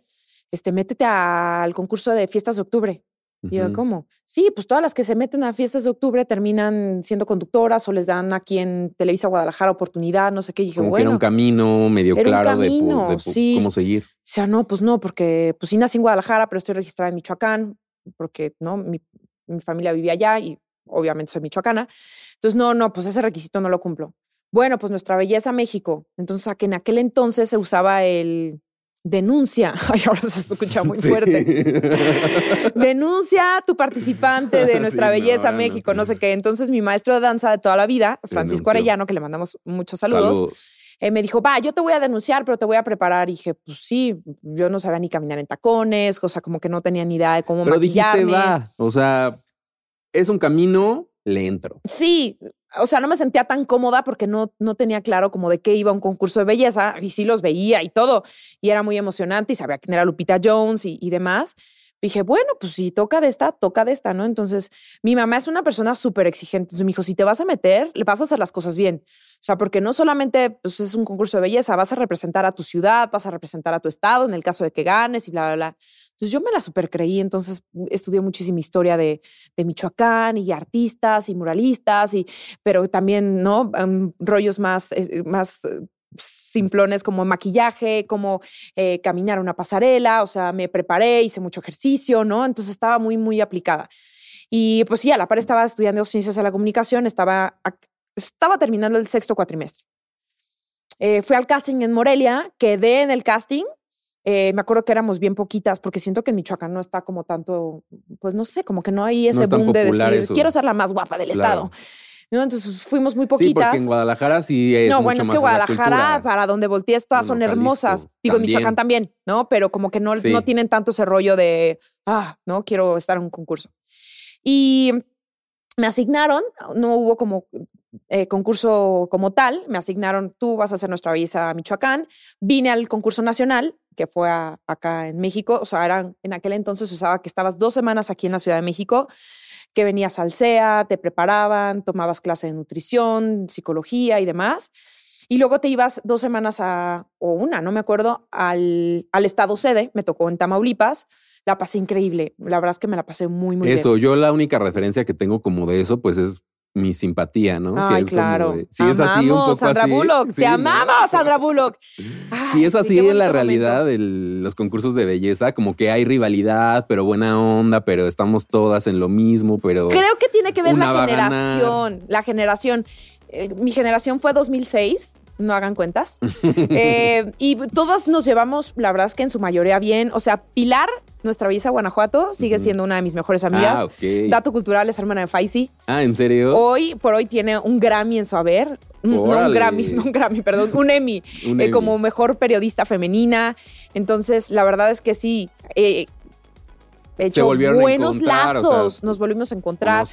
Speaker 2: Este, métete al concurso de fiestas de octubre. Y yo. ¿cómo? Sí, pues todas las que se meten a fiestas de octubre terminan siendo conductoras o les dan aquí en Televisa Guadalajara oportunidad, no sé qué. Y dije,
Speaker 1: Como que era un camino medio
Speaker 2: era un
Speaker 1: claro de
Speaker 2: camino,
Speaker 1: de, po-
Speaker 2: sí.
Speaker 1: cómo seguir.
Speaker 2: o sea, no, pues no, porque pues sí nací en Guadalajara, pero estoy registrada en Michoacán, porque no, mi, mi familia vivía allá y obviamente soy michoacana. Entonces, no, no, pues ese requisito no lo cumplo. Bueno, pues nuestra belleza México. Entonces, a que en aquel entonces se usaba el denuncia. Ay, ahora se escucha muy
Speaker 1: Sí.
Speaker 2: fuerte. Denuncia a tu participante de nuestra belleza
Speaker 1: no.
Speaker 2: México, no sé qué. Entonces, mi maestro de danza de toda la vida, Francisco
Speaker 1: Denunció.
Speaker 2: Arellano, que le mandamos muchos saludos, eh, me dijo, va, yo te voy a denunciar, pero te voy a preparar. Y dije, pues sí, yo no sabía ni caminar en tacones, o sea, como que no tenía ni idea de cómo
Speaker 1: Pero dijiste,
Speaker 2: maquillarme.
Speaker 1: va. O sea, es un camino, le entro.
Speaker 2: Sí, o sea, no me sentía tan cómoda porque no, no tenía claro como de qué iba un concurso de belleza y sí los veía y todo. Y era muy emocionante y sabía quién era Lupita Jones y, y demás. Dije, bueno, pues si toca de esta, toca de esta, ¿no? Entonces, mi mamá es una persona súper exigente. Entonces me dijo, si te vas a meter, le vas a hacer las cosas bien. O sea, porque no solamente pues, es un concurso de belleza, vas a representar a tu ciudad, vas a representar a tu estado en el caso de que ganes y bla, bla, bla. Entonces yo me la super creí, entonces estudié muchísima historia de, de Michoacán y artistas y muralistas, y, pero también, ¿no? Um, rollos más, eh, más eh, simplones como maquillaje, como eh, caminar una pasarela, o sea, me preparé, hice mucho ejercicio, ¿no? Entonces estaba muy, muy aplicada. Y pues sí, a la par estaba estudiando ciencias de la comunicación, estaba, estaba terminando el sexto cuatrimestre. Eh, fui al casting en Morelia, quedé en el casting. Eh, me acuerdo que éramos bien poquitas, porque siento que en Michoacán no está como tanto, pues no sé, como que no hay ese boom de decir, quiero ser la más guapa del estado. ¿no? Entonces fuimos muy poquitas.
Speaker 1: Sí, porque en Guadalajara sí es
Speaker 2: No,
Speaker 1: mucho
Speaker 2: bueno, es que Guadalajara, para donde voltees, todas son hermosas. Digo,
Speaker 1: también.
Speaker 2: Michoacán también, ¿no? Pero como que no,
Speaker 1: Sí.
Speaker 2: no tienen tanto ese rollo de, ah, no, quiero estar en un concurso. Y me asignaron, no hubo como eh, concurso como tal, me asignaron, tú vas a hacer nuestra visa a Michoacán. Vine al concurso nacional, que fue a- acá en México, o sea, eran, en aquel entonces usaba que estabas dos semanas aquí en la Ciudad de México, que venías al CEA, te preparaban, tomabas clase de nutrición, psicología y demás. Y luego te ibas dos semanas a, o una, no me acuerdo, al, al estado sede, me tocó en Tamaulipas. La pasé increíble. La verdad es que me la pasé muy, muy bien.
Speaker 1: Eso, yo la única referencia que tengo como de eso, pues es mi simpatía, ¿no?
Speaker 2: Ay,
Speaker 1: es como
Speaker 2: claro.
Speaker 1: de- si es así, un
Speaker 2: Amamos,
Speaker 1: poco
Speaker 2: Sandra
Speaker 1: así.
Speaker 2: Bullock.
Speaker 1: sí,
Speaker 2: te amamos, Sandra Bullock. Ay,
Speaker 1: Si es
Speaker 2: sí,
Speaker 1: así en la realidad de los concursos de belleza, como que hay rivalidad, pero buena onda, pero estamos todas en lo mismo, pero
Speaker 2: Creo que tiene que ver la generación. La generación. Eh, mi generación fue 2006. No hagan cuentas. Eh, y todas nos llevamos, la verdad es que en su mayoría bien. O sea, Pilar, nuestra belleza Guanajuato, sigue siendo una de mis mejores amigas.
Speaker 1: Ah.
Speaker 2: Dato cultural es hermana de Faisy.
Speaker 1: Ah, ¿en serio?
Speaker 2: Hoy por hoy tiene un Grammy en su haber. Un- No un. Grammy, no un Grammy, perdón, un Emmy.
Speaker 1: Un
Speaker 2: eh,
Speaker 1: Emmy.
Speaker 2: como mejor periodista femenina. Entonces, la verdad es que sí. eh, he hecho
Speaker 1: volvieron a
Speaker 2: buenos
Speaker 1: o
Speaker 2: lazos,
Speaker 1: sea,
Speaker 2: nos volvimos a encontrar.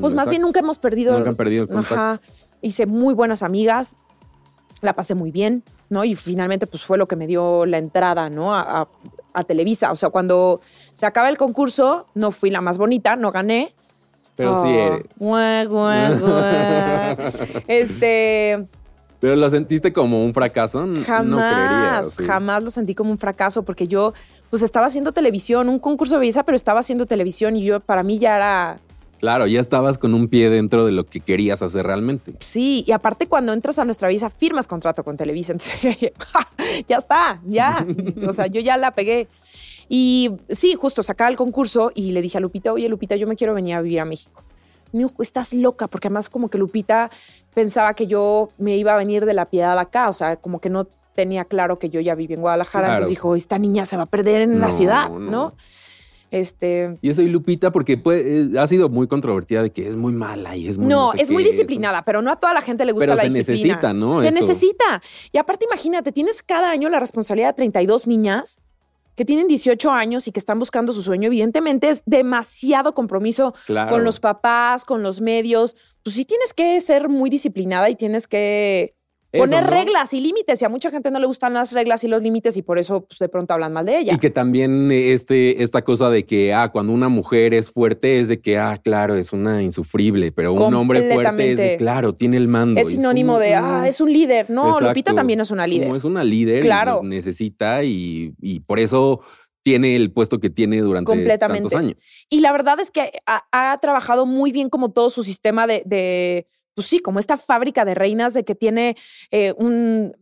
Speaker 2: Pues más bien nunca hemos perdido.
Speaker 1: nunca han perdido el contacto.
Speaker 2: Ajá. Hice muy buenas amigas, la pasé muy bien, ¿no? Y finalmente, pues fue lo que me dio la entrada, ¿no? A, a- a Televisa. O sea, cuando se acaba el concurso, no fui la más bonita, no gané.
Speaker 1: Pero sí
Speaker 2: Oh,
Speaker 1: eres.
Speaker 2: este,
Speaker 1: Pero lo sentiste como un fracaso.
Speaker 2: Jamás,
Speaker 1: no creería. sí.
Speaker 2: jamás lo sentí como un fracaso porque yo, pues estaba haciendo televisión, un concurso de belleza, pero estaba haciendo televisión y yo, para mí ya era
Speaker 1: Claro, ya estabas con un pie dentro de lo que querías hacer realmente.
Speaker 2: Sí, y aparte cuando entras a nuestra visa firmas contrato con Televisa, entonces ya está, ya, o sea, yo ya la pegué. Y sí, justo sacaba el concurso y le dije a Lupita, oye Lupita, yo me quiero venir a vivir a México. Me dijo, estás loca, porque además como que Lupita pensaba que yo me iba a venir de la piedad acá, o sea, como que no tenía claro que yo ya vivía en Guadalajara,
Speaker 1: Claro.
Speaker 2: entonces dijo, esta niña se va a perder en la ciudad,
Speaker 1: no.
Speaker 2: ¿no? Este,
Speaker 1: Y eso y Lupita, porque pues, eh, ha sido muy controvertida de que es muy mala y es muy.
Speaker 2: no,
Speaker 1: sé
Speaker 2: es muy disciplinada, pero no a toda la gente le gusta
Speaker 1: Pero
Speaker 2: la
Speaker 1: se
Speaker 2: disciplina.
Speaker 1: necesita, ¿no?
Speaker 2: Se
Speaker 1: Eso.
Speaker 2: necesita. Y aparte, imagínate, tienes cada año la responsabilidad de 32 niñas que tienen 18 años y que están buscando su sueño. Evidentemente es demasiado compromiso
Speaker 1: Claro.
Speaker 2: con los papás, con los medios. Pues sí tienes que ser muy disciplinada y tienes que
Speaker 1: Eso,
Speaker 2: poner
Speaker 1: ¿no?
Speaker 2: reglas y límites. Y a mucha gente no le gustan las reglas y los límites y por eso pues, de pronto hablan mal de ella.
Speaker 1: Y que también eh, este, esta cosa de que, ah, cuando una mujer es fuerte es de que, ah, claro, es una insufrible, pero un hombre fuerte es de, claro, tiene el mando.
Speaker 2: es sinónimo
Speaker 1: como,
Speaker 2: de,
Speaker 1: mm,
Speaker 2: ah, es un líder. No,
Speaker 1: exacto.
Speaker 2: Lupita también es una líder.
Speaker 1: Como es una líder,
Speaker 2: Claro.
Speaker 1: necesita y, y por eso tiene el puesto que tiene durante
Speaker 2: Completamente.
Speaker 1: tantos años.
Speaker 2: Y la verdad es que ha, ha trabajado muy bien como todo su sistema de, de, pues sí, como esta fábrica de reinas de que tiene eh, un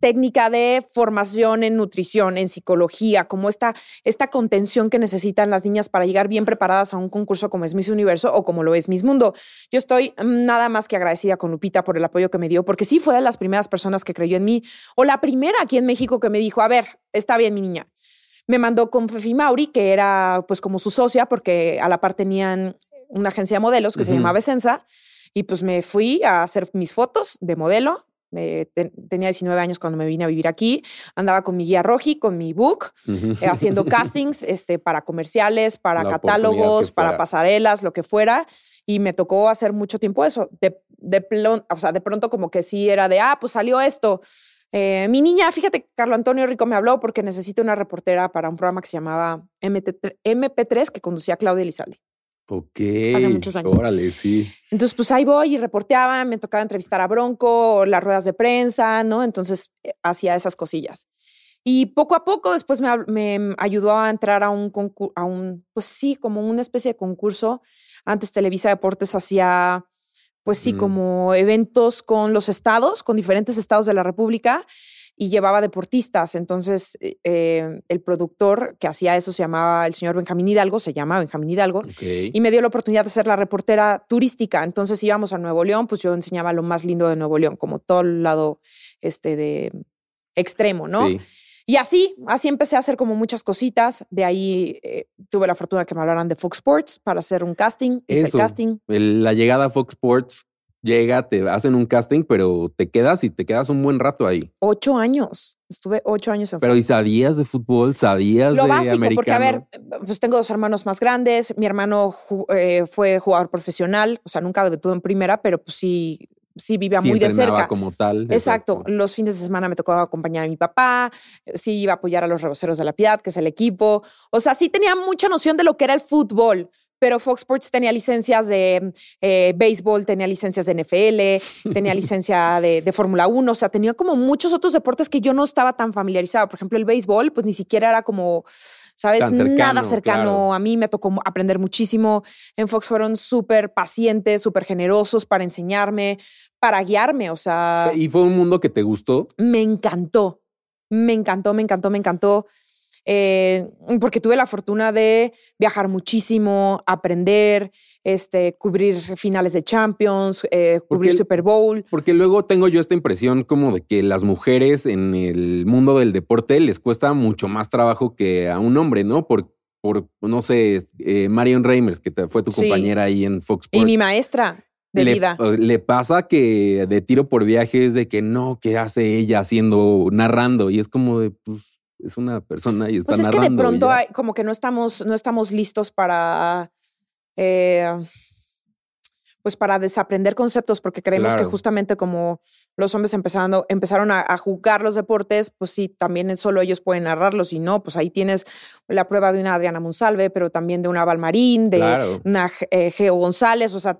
Speaker 2: técnica de formación en nutrición, en psicología, como esta, esta contención que necesitan las niñas para llegar bien preparadas a un concurso como es Miss Universo o como lo es Miss Mundo. Yo estoy mm, nada más que agradecida con Lupita por el apoyo que me dio, porque sí fue de las primeras personas que creyó en mí, o la primera aquí en México que me dijo, a ver, está bien mi niña. Me mandó con Fefi Mauri, que era pues como su socia, porque a la par tenían una agencia de modelos que se llamaba Esensa, y pues me fui a hacer mis fotos de modelo. Me- tenía 19 años cuando me vine a vivir aquí. Andaba con mi guía Roji, con mi book, eh, haciendo castings este, para comerciales, para
Speaker 1: La
Speaker 2: catálogos, para pasarelas, lo que fuera. Y me tocó hacer mucho tiempo eso. De, de, plon- o sea, de pronto como que sí era de, ah, pues salió esto. Eh, mi niña, fíjate, Carlo Antonio Rico me habló porque necesita una reportera para un programa que se llamaba MT3 MP3 que conducía Claudia Elizalde.
Speaker 1: Ok.
Speaker 2: Hace muchos años.
Speaker 1: Órale, sí.
Speaker 2: Entonces, pues ahí voy y reporteaba, me tocaba entrevistar a Bronco, las ruedas de prensa, ¿no? Entonces, eh, hacía esas cosillas. Y poco a poco después me ayudó a entrar a un concurso, a un, pues sí, como una especie de concurso. Antes Televisa Deportes hacía, pues sí,
Speaker 1: Mm.
Speaker 2: como eventos con los estados, con diferentes estados de la República. Y llevaba deportistas. Entonces, eh, eh, el productor que hacía eso se llamaba el señor Benjamín Hidalgo, se llama Benjamín Hidalgo, y me dio la oportunidad de ser la reportera turística. Entonces íbamos a Nuevo León, pues yo enseñaba lo más lindo de Nuevo León, como todo el lado este, de extremo, ¿no? Y así, así empecé a hacer como muchas cositas. De ahí eh, tuve la fortuna que me hablaran de Fox Sports para hacer un casting. Hice el casting.
Speaker 1: la llegada a Fox Sports llega, te hacen un casting, pero te quedas y te quedas un buen rato ahí.
Speaker 2: Ocho años. Estuve ocho años en
Speaker 1: Pero ¿y sabías de fútbol? ¿Sabías
Speaker 2: Lo
Speaker 1: de
Speaker 2: básico, porque a ver, pues tengo dos hermanos más grandes. Mi hermano eh, fue jugador profesional, o sea, nunca debutó en primera, pero pues sí, sí vivía muy de cerca.
Speaker 1: como tal.
Speaker 2: Exacto. Los fines de semana me tocó acompañar a mi papá, sí iba a apoyar a los reboceros de la Piedad, que es el equipo. O sea, sí tenía mucha noción de lo que era el fútbol, pero Fox Sports tenía licencias de eh, béisbol, tenía licencias de NFL, tenía licencia de, Fórmula 1, o sea, tenía como muchos otros deportes que yo no estaba tan familiarizado. Por ejemplo, el béisbol, pues ni siquiera era como, ¿sabes? Nada cercano a mí, me tocó aprender muchísimo. En Fox fueron súper pacientes, súper generosos para enseñarme, para guiarme, o sea...
Speaker 1: ¿Y fue un mundo que te gustó?
Speaker 2: Me encantó, me encantó, me encantó, me encantó. Eh, porque tuve la fortuna de viajar muchísimo, aprender, este, cubrir finales de Champions, eh, cubrir Super Bowl.
Speaker 1: Porque luego tengo yo esta impresión como de que las mujeres en el mundo del deporte les cuesta mucho más trabajo que a un hombre, ¿no? Por, por no sé, eh, Marion Reimers, que fue tu compañera ahí en Fox Sports.
Speaker 2: Y mi maestra. De
Speaker 1: le,
Speaker 2: vida.
Speaker 1: le pasa que de tiro por viaje es de que no, ¿qué hace ella haciendo, narrando? Y es como de, pues, es una persona y está
Speaker 2: pues
Speaker 1: es
Speaker 2: que de pronto hay, como que no estamos, no estamos listos para, eh, pues para desaprender conceptos, porque creemos que justamente como los hombres empezando, empezaron a, jugar los deportes, pues sí, también solo ellos pueden narrarlos y no, pues ahí tienes la prueba de una Adriana Monsalve, pero también de una Valmarín, de una eh, Geo González, o sea,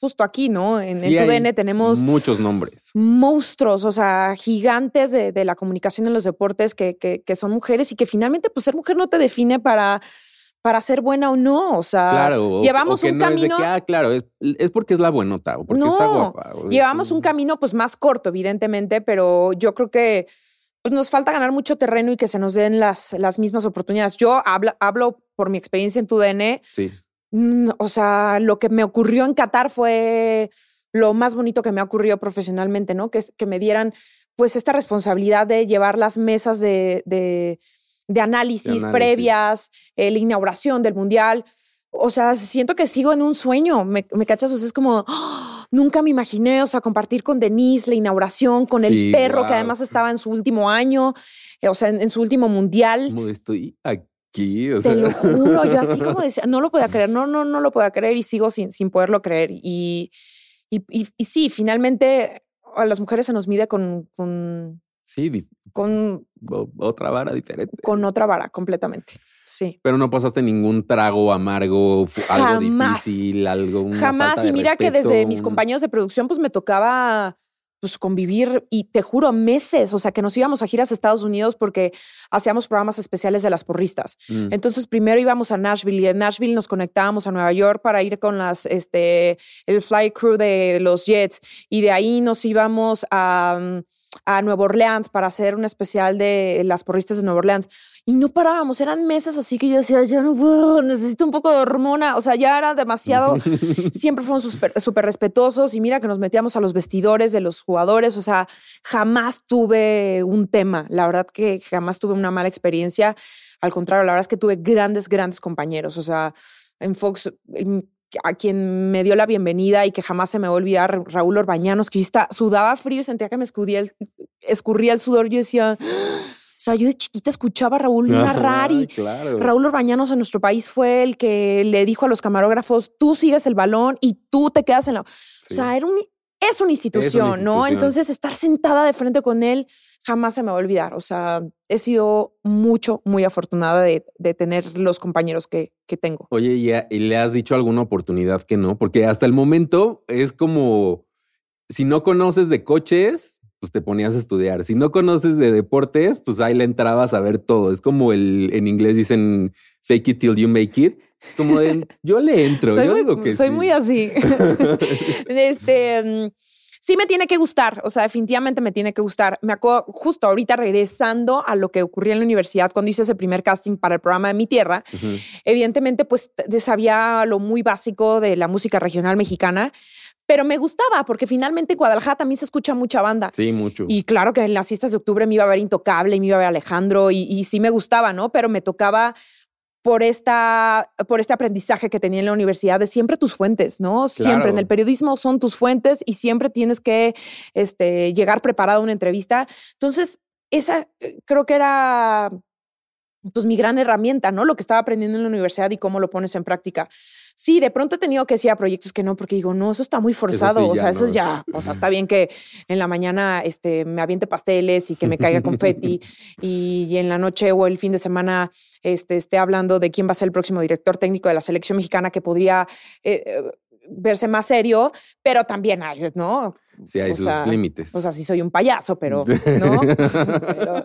Speaker 2: justo aquí, ¿no? En, el TUDN tenemos
Speaker 1: muchos nombres.
Speaker 2: Monstruos, o sea, gigantes de, la comunicación en los deportes que, que, son mujeres y que finalmente, pues ser mujer no te define para, para ser buena o no. O sea, llevamos un camino.
Speaker 1: ah, claro, es, porque es la buenota o porque está guapa.
Speaker 2: llevamos un camino, pues más corto, evidentemente, pero yo creo que. Pues, nos falta ganar mucho terreno y que se nos den las, las mismas oportunidades. Yo hablo, hablo por mi experiencia en tu DN.
Speaker 1: Sí
Speaker 2: o sea, lo que me ocurrió en Qatar fue lo más bonito que me ha ocurrido profesionalmente, ¿no? Que, que me dieran pues esta responsabilidad de llevar las mesas de, de, análisis, previas, eh, la inauguración del Mundial. O sea, siento que sigo en un sueño, ¿me, me cachas? O sea, es como, ¡ah! nunca me imaginé, o sea, compartir con Denise la inauguración, con el perro que además estaba en su último año, eh, o sea, en, su último Mundial.
Speaker 1: Como estoy aquí te
Speaker 2: lo juro, yo así como decía, no lo podía creer, no, no, no lo podía creer y sigo sin, sin poderlo creer. Y, y, y, sí, finalmente a las mujeres se nos mide con, con
Speaker 1: Sí,
Speaker 2: con
Speaker 1: otra vara diferente.
Speaker 2: Con otra vara, completamente. Sí.
Speaker 1: Pero no pasaste ningún trago amargo, algo difícil, algo.
Speaker 2: Jamás. y mira que desde mis compañeros de producción, pues me tocaba pues convivir y te juro meses, o sea, que nos íbamos a giras a Estados Unidos porque hacíamos programas especiales de las porristas. Mm. Entonces, primero íbamos a Nashville y de Nashville nos conectábamos a Nueva York para ir con las este el fly crew de los Jets y de ahí nos íbamos a mm, a Nueva Orleans para hacer un especial de las porristas de Nueva Orleans. Y no parábamos, eran meses así que yo decía, ya no puedo, necesito un poco de hormona. O sea, ya era demasiado, siempre fueron súper respetuosos y mira que nos metíamos a los vestidores de los jugadores. O sea, jamás tuve un tema. La verdad que jamás tuve una mala experiencia. Al contrario, la verdad es que tuve grandes, grandes compañeros. O sea, en Fox, a quien me dio la bienvenida y que jamás se me va a olvidar, Raúl Orbañanos, que yo estaba, sudaba frío y sentía que me escurría el, escurría el sudor. Yo decía, o sea, yo de chiquita escuchaba a Raúl narrar y Raúl Orbañanos en nuestro país fue el que le dijo a los camarógrafos, tú sigues el balón y tú te quedas en la... O sea, era un, es una institución, ¿no? Entonces, estar sentada de frente con él jamás se me va a olvidar. O sea, he sido mucho, muy afortunada de, tener los compañeros que, tengo.
Speaker 1: Oye, ¿y, le has dicho alguna oportunidad que no? Porque hasta el momento es como, si no conoces de coches, pues te ponías a estudiar. Si no conoces de deportes, pues ahí le entrabas a ver todo. Es como el, en inglés dicen, fake it till you make it. Es como de, yo le entro,
Speaker 2: soy
Speaker 1: yo
Speaker 2: muy,
Speaker 1: digo que
Speaker 2: Soy muy así. este... Mm, sí me tiene que gustar, o sea, definitivamente me tiene que gustar. Me acuerdo justo ahorita regresando a lo que ocurría en la universidad cuando hice ese primer casting para el programa de Mi Tierra. Evidentemente, pues sabía lo muy básico de la música regional mexicana, pero me gustaba porque finalmente en Guadalajara también se escucha mucha banda.
Speaker 1: Sí, mucho.
Speaker 2: Y claro que en las fiestas de octubre me iba a ver Intocable y me iba a ver Alejandro y, y sí me gustaba, ¿no? Pero me tocaba por, esta, por este aprendizaje que tenía en la universidad de siempre tus fuentes, ¿no? Siempre en el periodismo son tus fuentes y siempre tienes que este, llegar preparado a una entrevista. Entonces, esa eh, creo que era pues mi gran herramienta, ¿no? Lo que estaba aprendiendo en la universidad y cómo lo pones en práctica. Sí, de pronto he tenido que decir a proyectos que no, porque digo, no, eso está muy forzado. o sea, eso es ya. O sea, está bien que en la mañana este, me aviente pasteles y que me caiga confeti y, en la noche o el fin de semana este, esté hablando de quién va a ser el próximo director técnico de la selección mexicana que podría eh, eh, verse más serio, pero también hay, ¿no?
Speaker 1: Sí, hay sus límites.
Speaker 2: O sea, sí soy un payaso, pero no. pero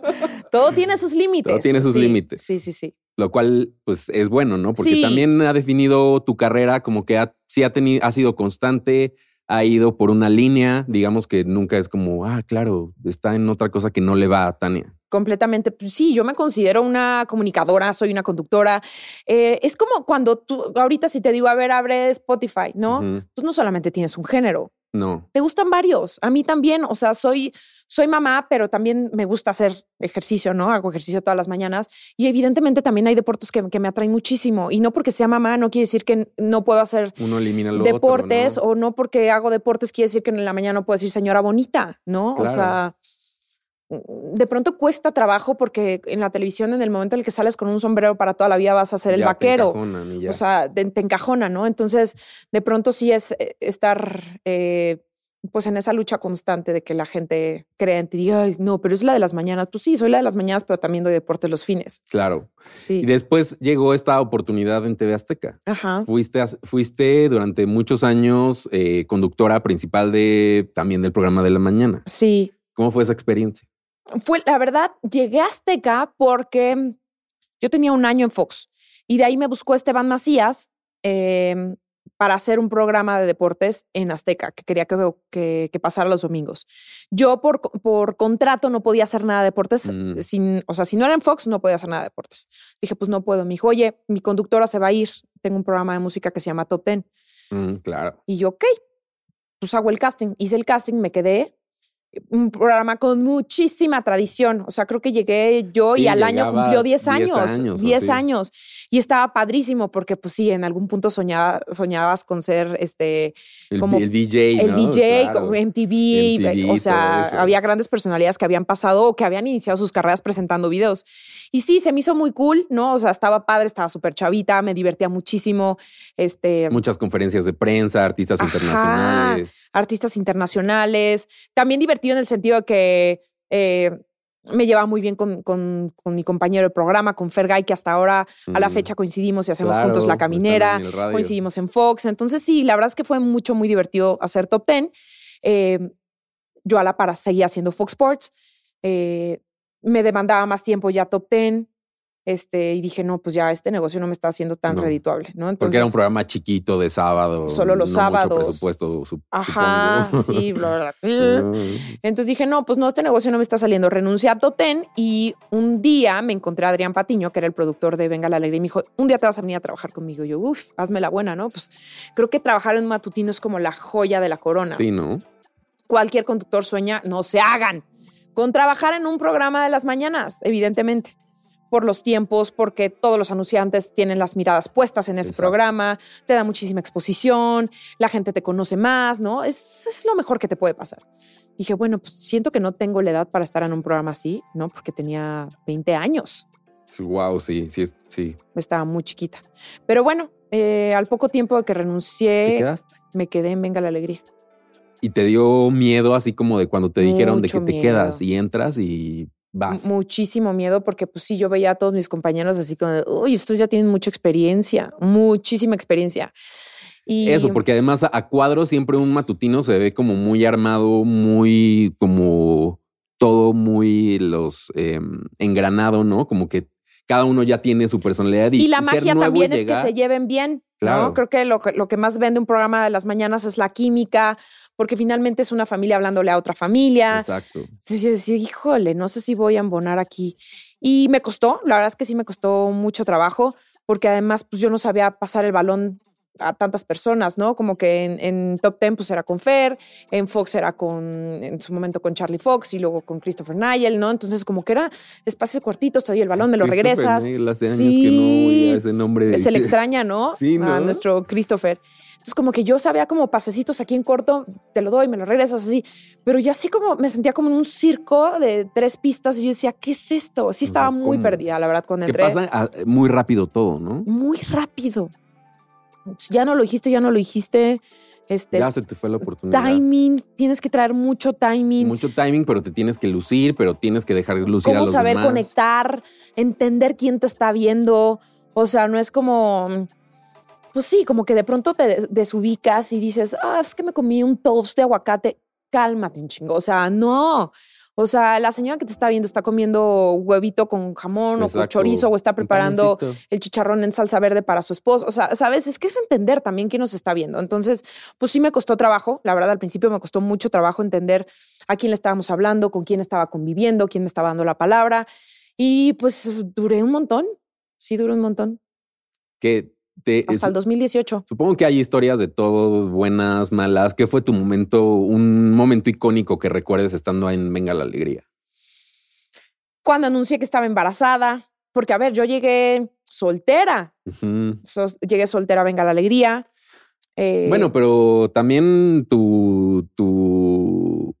Speaker 2: todo tiene sus límites.
Speaker 1: Todo tiene sus límites.
Speaker 2: Sí, sí, sí.
Speaker 1: Lo cual, pues, es bueno, ¿no? Porque también ha definido tu carrera como que ha, sí ha, tenido, ha sido constante, ha ido por una línea, digamos que nunca es como, ah, claro, está en otra cosa que no le va a Tania.
Speaker 2: Completamente. Pues sí, yo me considero una comunicadora, soy una conductora. Eh, es como cuando tú, ahorita si te digo, a ver, abre Spotify, ¿no? Pues no solamente tienes un género,
Speaker 1: no.
Speaker 2: Te gustan varios. A mí también, o sea, soy, soy mamá, pero también me gusta hacer ejercicio, ¿no? Hago ejercicio todas las mañanas. Y evidentemente también hay deportes que, me atraen muchísimo. Y no porque sea mamá no quiere decir que no puedo hacer deportes o no porque hago deportes quiere decir que en la mañana no puedo decir señora bonita, ¿no? O sea, de pronto cuesta trabajo porque en la televisión, en el momento en el que sales con un sombrero para toda la vida, vas a ser el vaquero. o sea, te, encajona, ¿no? Entonces, de pronto sí es eh, estar eh, pues en esa lucha constante de que la gente crea en ti y diga, Ay, no, pero es la de las mañanas. Pues sí, soy la de las mañanas, pero también doy deportes los fines.
Speaker 1: Claro. Sí. Y después llegó esta oportunidad en TV Azteca.
Speaker 2: Ajá.
Speaker 1: Fuiste, fuiste durante muchos años eh, conductora principal de también del programa de la mañana.
Speaker 2: Sí.
Speaker 1: ¿Cómo fue esa experiencia?
Speaker 2: Fue, la verdad, llegué a Azteca porque yo tenía un año en Fox y de ahí me buscó Esteban Macías em, para hacer un programa de deportes en Azteca, que quería que, que, pasara los domingos. Yo por, por, contrato no podía hacer nada de deportes, mm. sin, o sea, si no era en Fox, no podía hacer nada de deportes. Dije, pues no puedo. Me dijo, oye, mi conductora se va a ir, tengo un programa de música que se llama Top Ten.
Speaker 1: Mm, claro.
Speaker 2: Y yo, ok, pues hago el casting. Hice el casting, me quedé un programa con muchísima tradición. O sea, creo que llegué yo y al año cumplió 10 años. 10 años, Y estaba padrísimo porque, pues sí, en algún punto soñaba, soñabas con ser este.
Speaker 1: El, como el DJ.
Speaker 2: El DJ, MTV. o sea, había grandes personalidades que habían pasado o que habían iniciado sus carreras presentando videos. Y sí, se me hizo muy cool, ¿no? O sea, estaba padre, estaba súper chavita, me divertía muchísimo. Este,
Speaker 1: Muchas conferencias de prensa, artistas internacionales.
Speaker 2: Artistas internacionales. También en el sentido de que eh, me lleva muy bien con, con, mi compañero de programa, con Fergay, que hasta ahora a la fecha coincidimos y hacemos juntos La Caminera, coincidimos en Fox. Entonces sí, la verdad es que fue mucho, muy divertido hacer Top Ten. Eh, yo a la para seguía haciendo Fox Sports. Eh, me demandaba más tiempo ya Top Ten. Este, y dije, no, pues ya este negocio no me está haciendo tan redituable, ¿no?
Speaker 1: Entonces, Porque era un programa chiquito de sábado.
Speaker 2: Solo los sábados.
Speaker 1: presupuesto,
Speaker 2: Ajá, sí, verdad. Entonces dije, no, pues no, este negocio no me está saliendo. Renuncié a Toten y un día me encontré a Adrián Patiño, que era el productor de Venga la Alegría, y me dijo, un día te vas a venir a trabajar conmigo. Y yo, uff, hazme la buena, ¿no? Pues creo que trabajar en matutino es como la joya de la corona.
Speaker 1: Sí, ¿no?
Speaker 2: Cualquier conductor sueña, no se hagan con trabajar en un programa de las mañanas, evidentemente por los tiempos, porque todos los anunciantes tienen las miradas puestas en ese programa, te da muchísima exposición, la gente te conoce más, ¿no? Es, es, lo mejor que te puede pasar. Dije, bueno, pues siento que no tengo la edad para estar en un programa así, ¿no? Porque tenía 20 años.
Speaker 1: Wow, sí, sí, sí.
Speaker 2: Estaba muy chiquita. Pero bueno, eh, al poco tiempo de que renuncié, me quedé en Venga la Alegría.
Speaker 1: ¿Y te dio miedo así como de cuando te dijeron de que te quedas y entras y
Speaker 2: Muchísimo miedo porque pues sí, yo veía a todos mis compañeros así como, uy, estos ya tienen mucha experiencia, muchísima experiencia.
Speaker 1: Y... Eso, porque además a cuadro siempre un matutino se ve como muy armado, muy como todo muy los em, engranado, ¿no? Como que cada uno ya tiene su personalidad.
Speaker 2: Y, la magia también es que se lleven bien.
Speaker 1: Claro.
Speaker 2: ¿no? Creo que lo, lo que más vende un programa de las mañanas es la química, porque finalmente es una familia hablándole a otra familia.
Speaker 1: Exacto.
Speaker 2: Entonces yo decía, híjole, no sé si voy a embonar aquí. Y me costó, la verdad es que sí me costó mucho trabajo, porque además pues yo no sabía pasar el balón a tantas personas, ¿no? Como que en, en, Top Ten pues era con Fer, en Fox era con, en su momento con Charlie Fox y luego con Christopher Nigel, ¿no? Entonces como que era espacios cuartitos, te doy el balón, me lo regresas.
Speaker 1: Nigel, hace años que no ese nombre. De...
Speaker 2: Se le extraña, ¿no?
Speaker 1: Sí, ¿no?
Speaker 2: A nuestro Christopher. Entonces como que yo sabía como pasecitos aquí en corto, te lo doy, me lo regresas así, pero ya así como me sentía como en un circo de tres pistas y yo decía, ¿qué es esto? Sí estaba muy perdida, la verdad, cuando
Speaker 1: que
Speaker 2: entré.
Speaker 1: pasa ah, muy rápido todo, ¿no?
Speaker 2: Muy rápido. Ya no lo dijiste, ya no lo dijiste. Este,
Speaker 1: ya se te fue la oportunidad.
Speaker 2: Timing, tienes que traer mucho timing.
Speaker 1: Mucho timing, pero te tienes que lucir, pero tienes que dejar lucir
Speaker 2: ¿Cómo
Speaker 1: a los
Speaker 2: saber
Speaker 1: demás.
Speaker 2: conectar, entender quién te está viendo. O sea, no es como, pues sí, como que de pronto te desubicas y dices, ah, es que me comí un toast de aguacate. Cálmate un chingo. O sea, no. O sea, la señora que te está viendo está comiendo huevito con jamón
Speaker 1: Exacto.
Speaker 2: o con chorizo o está preparando el chicharrón en salsa verde para su esposo. O sea, sabes, es que es entender también quién nos está viendo. Entonces, pues sí me costó trabajo. La verdad, al principio me costó mucho trabajo entender a quién le estábamos hablando, con quién estaba conviviendo, quién me estaba dando la palabra. Y pues duré un montón. Sí, duré un montón.
Speaker 1: Que te,
Speaker 2: Hasta el 2018.
Speaker 1: Supongo que hay historias de todo, buenas, malas. ¿Qué fue tu momento, un momento icónico que recuerdes estando en Venga la Alegría?
Speaker 2: Cuando anuncié que estaba embarazada, porque a ver, yo llegué soltera. Llegué soltera, venga la alegría. Eh,
Speaker 1: Bueno, pero también tu, tu,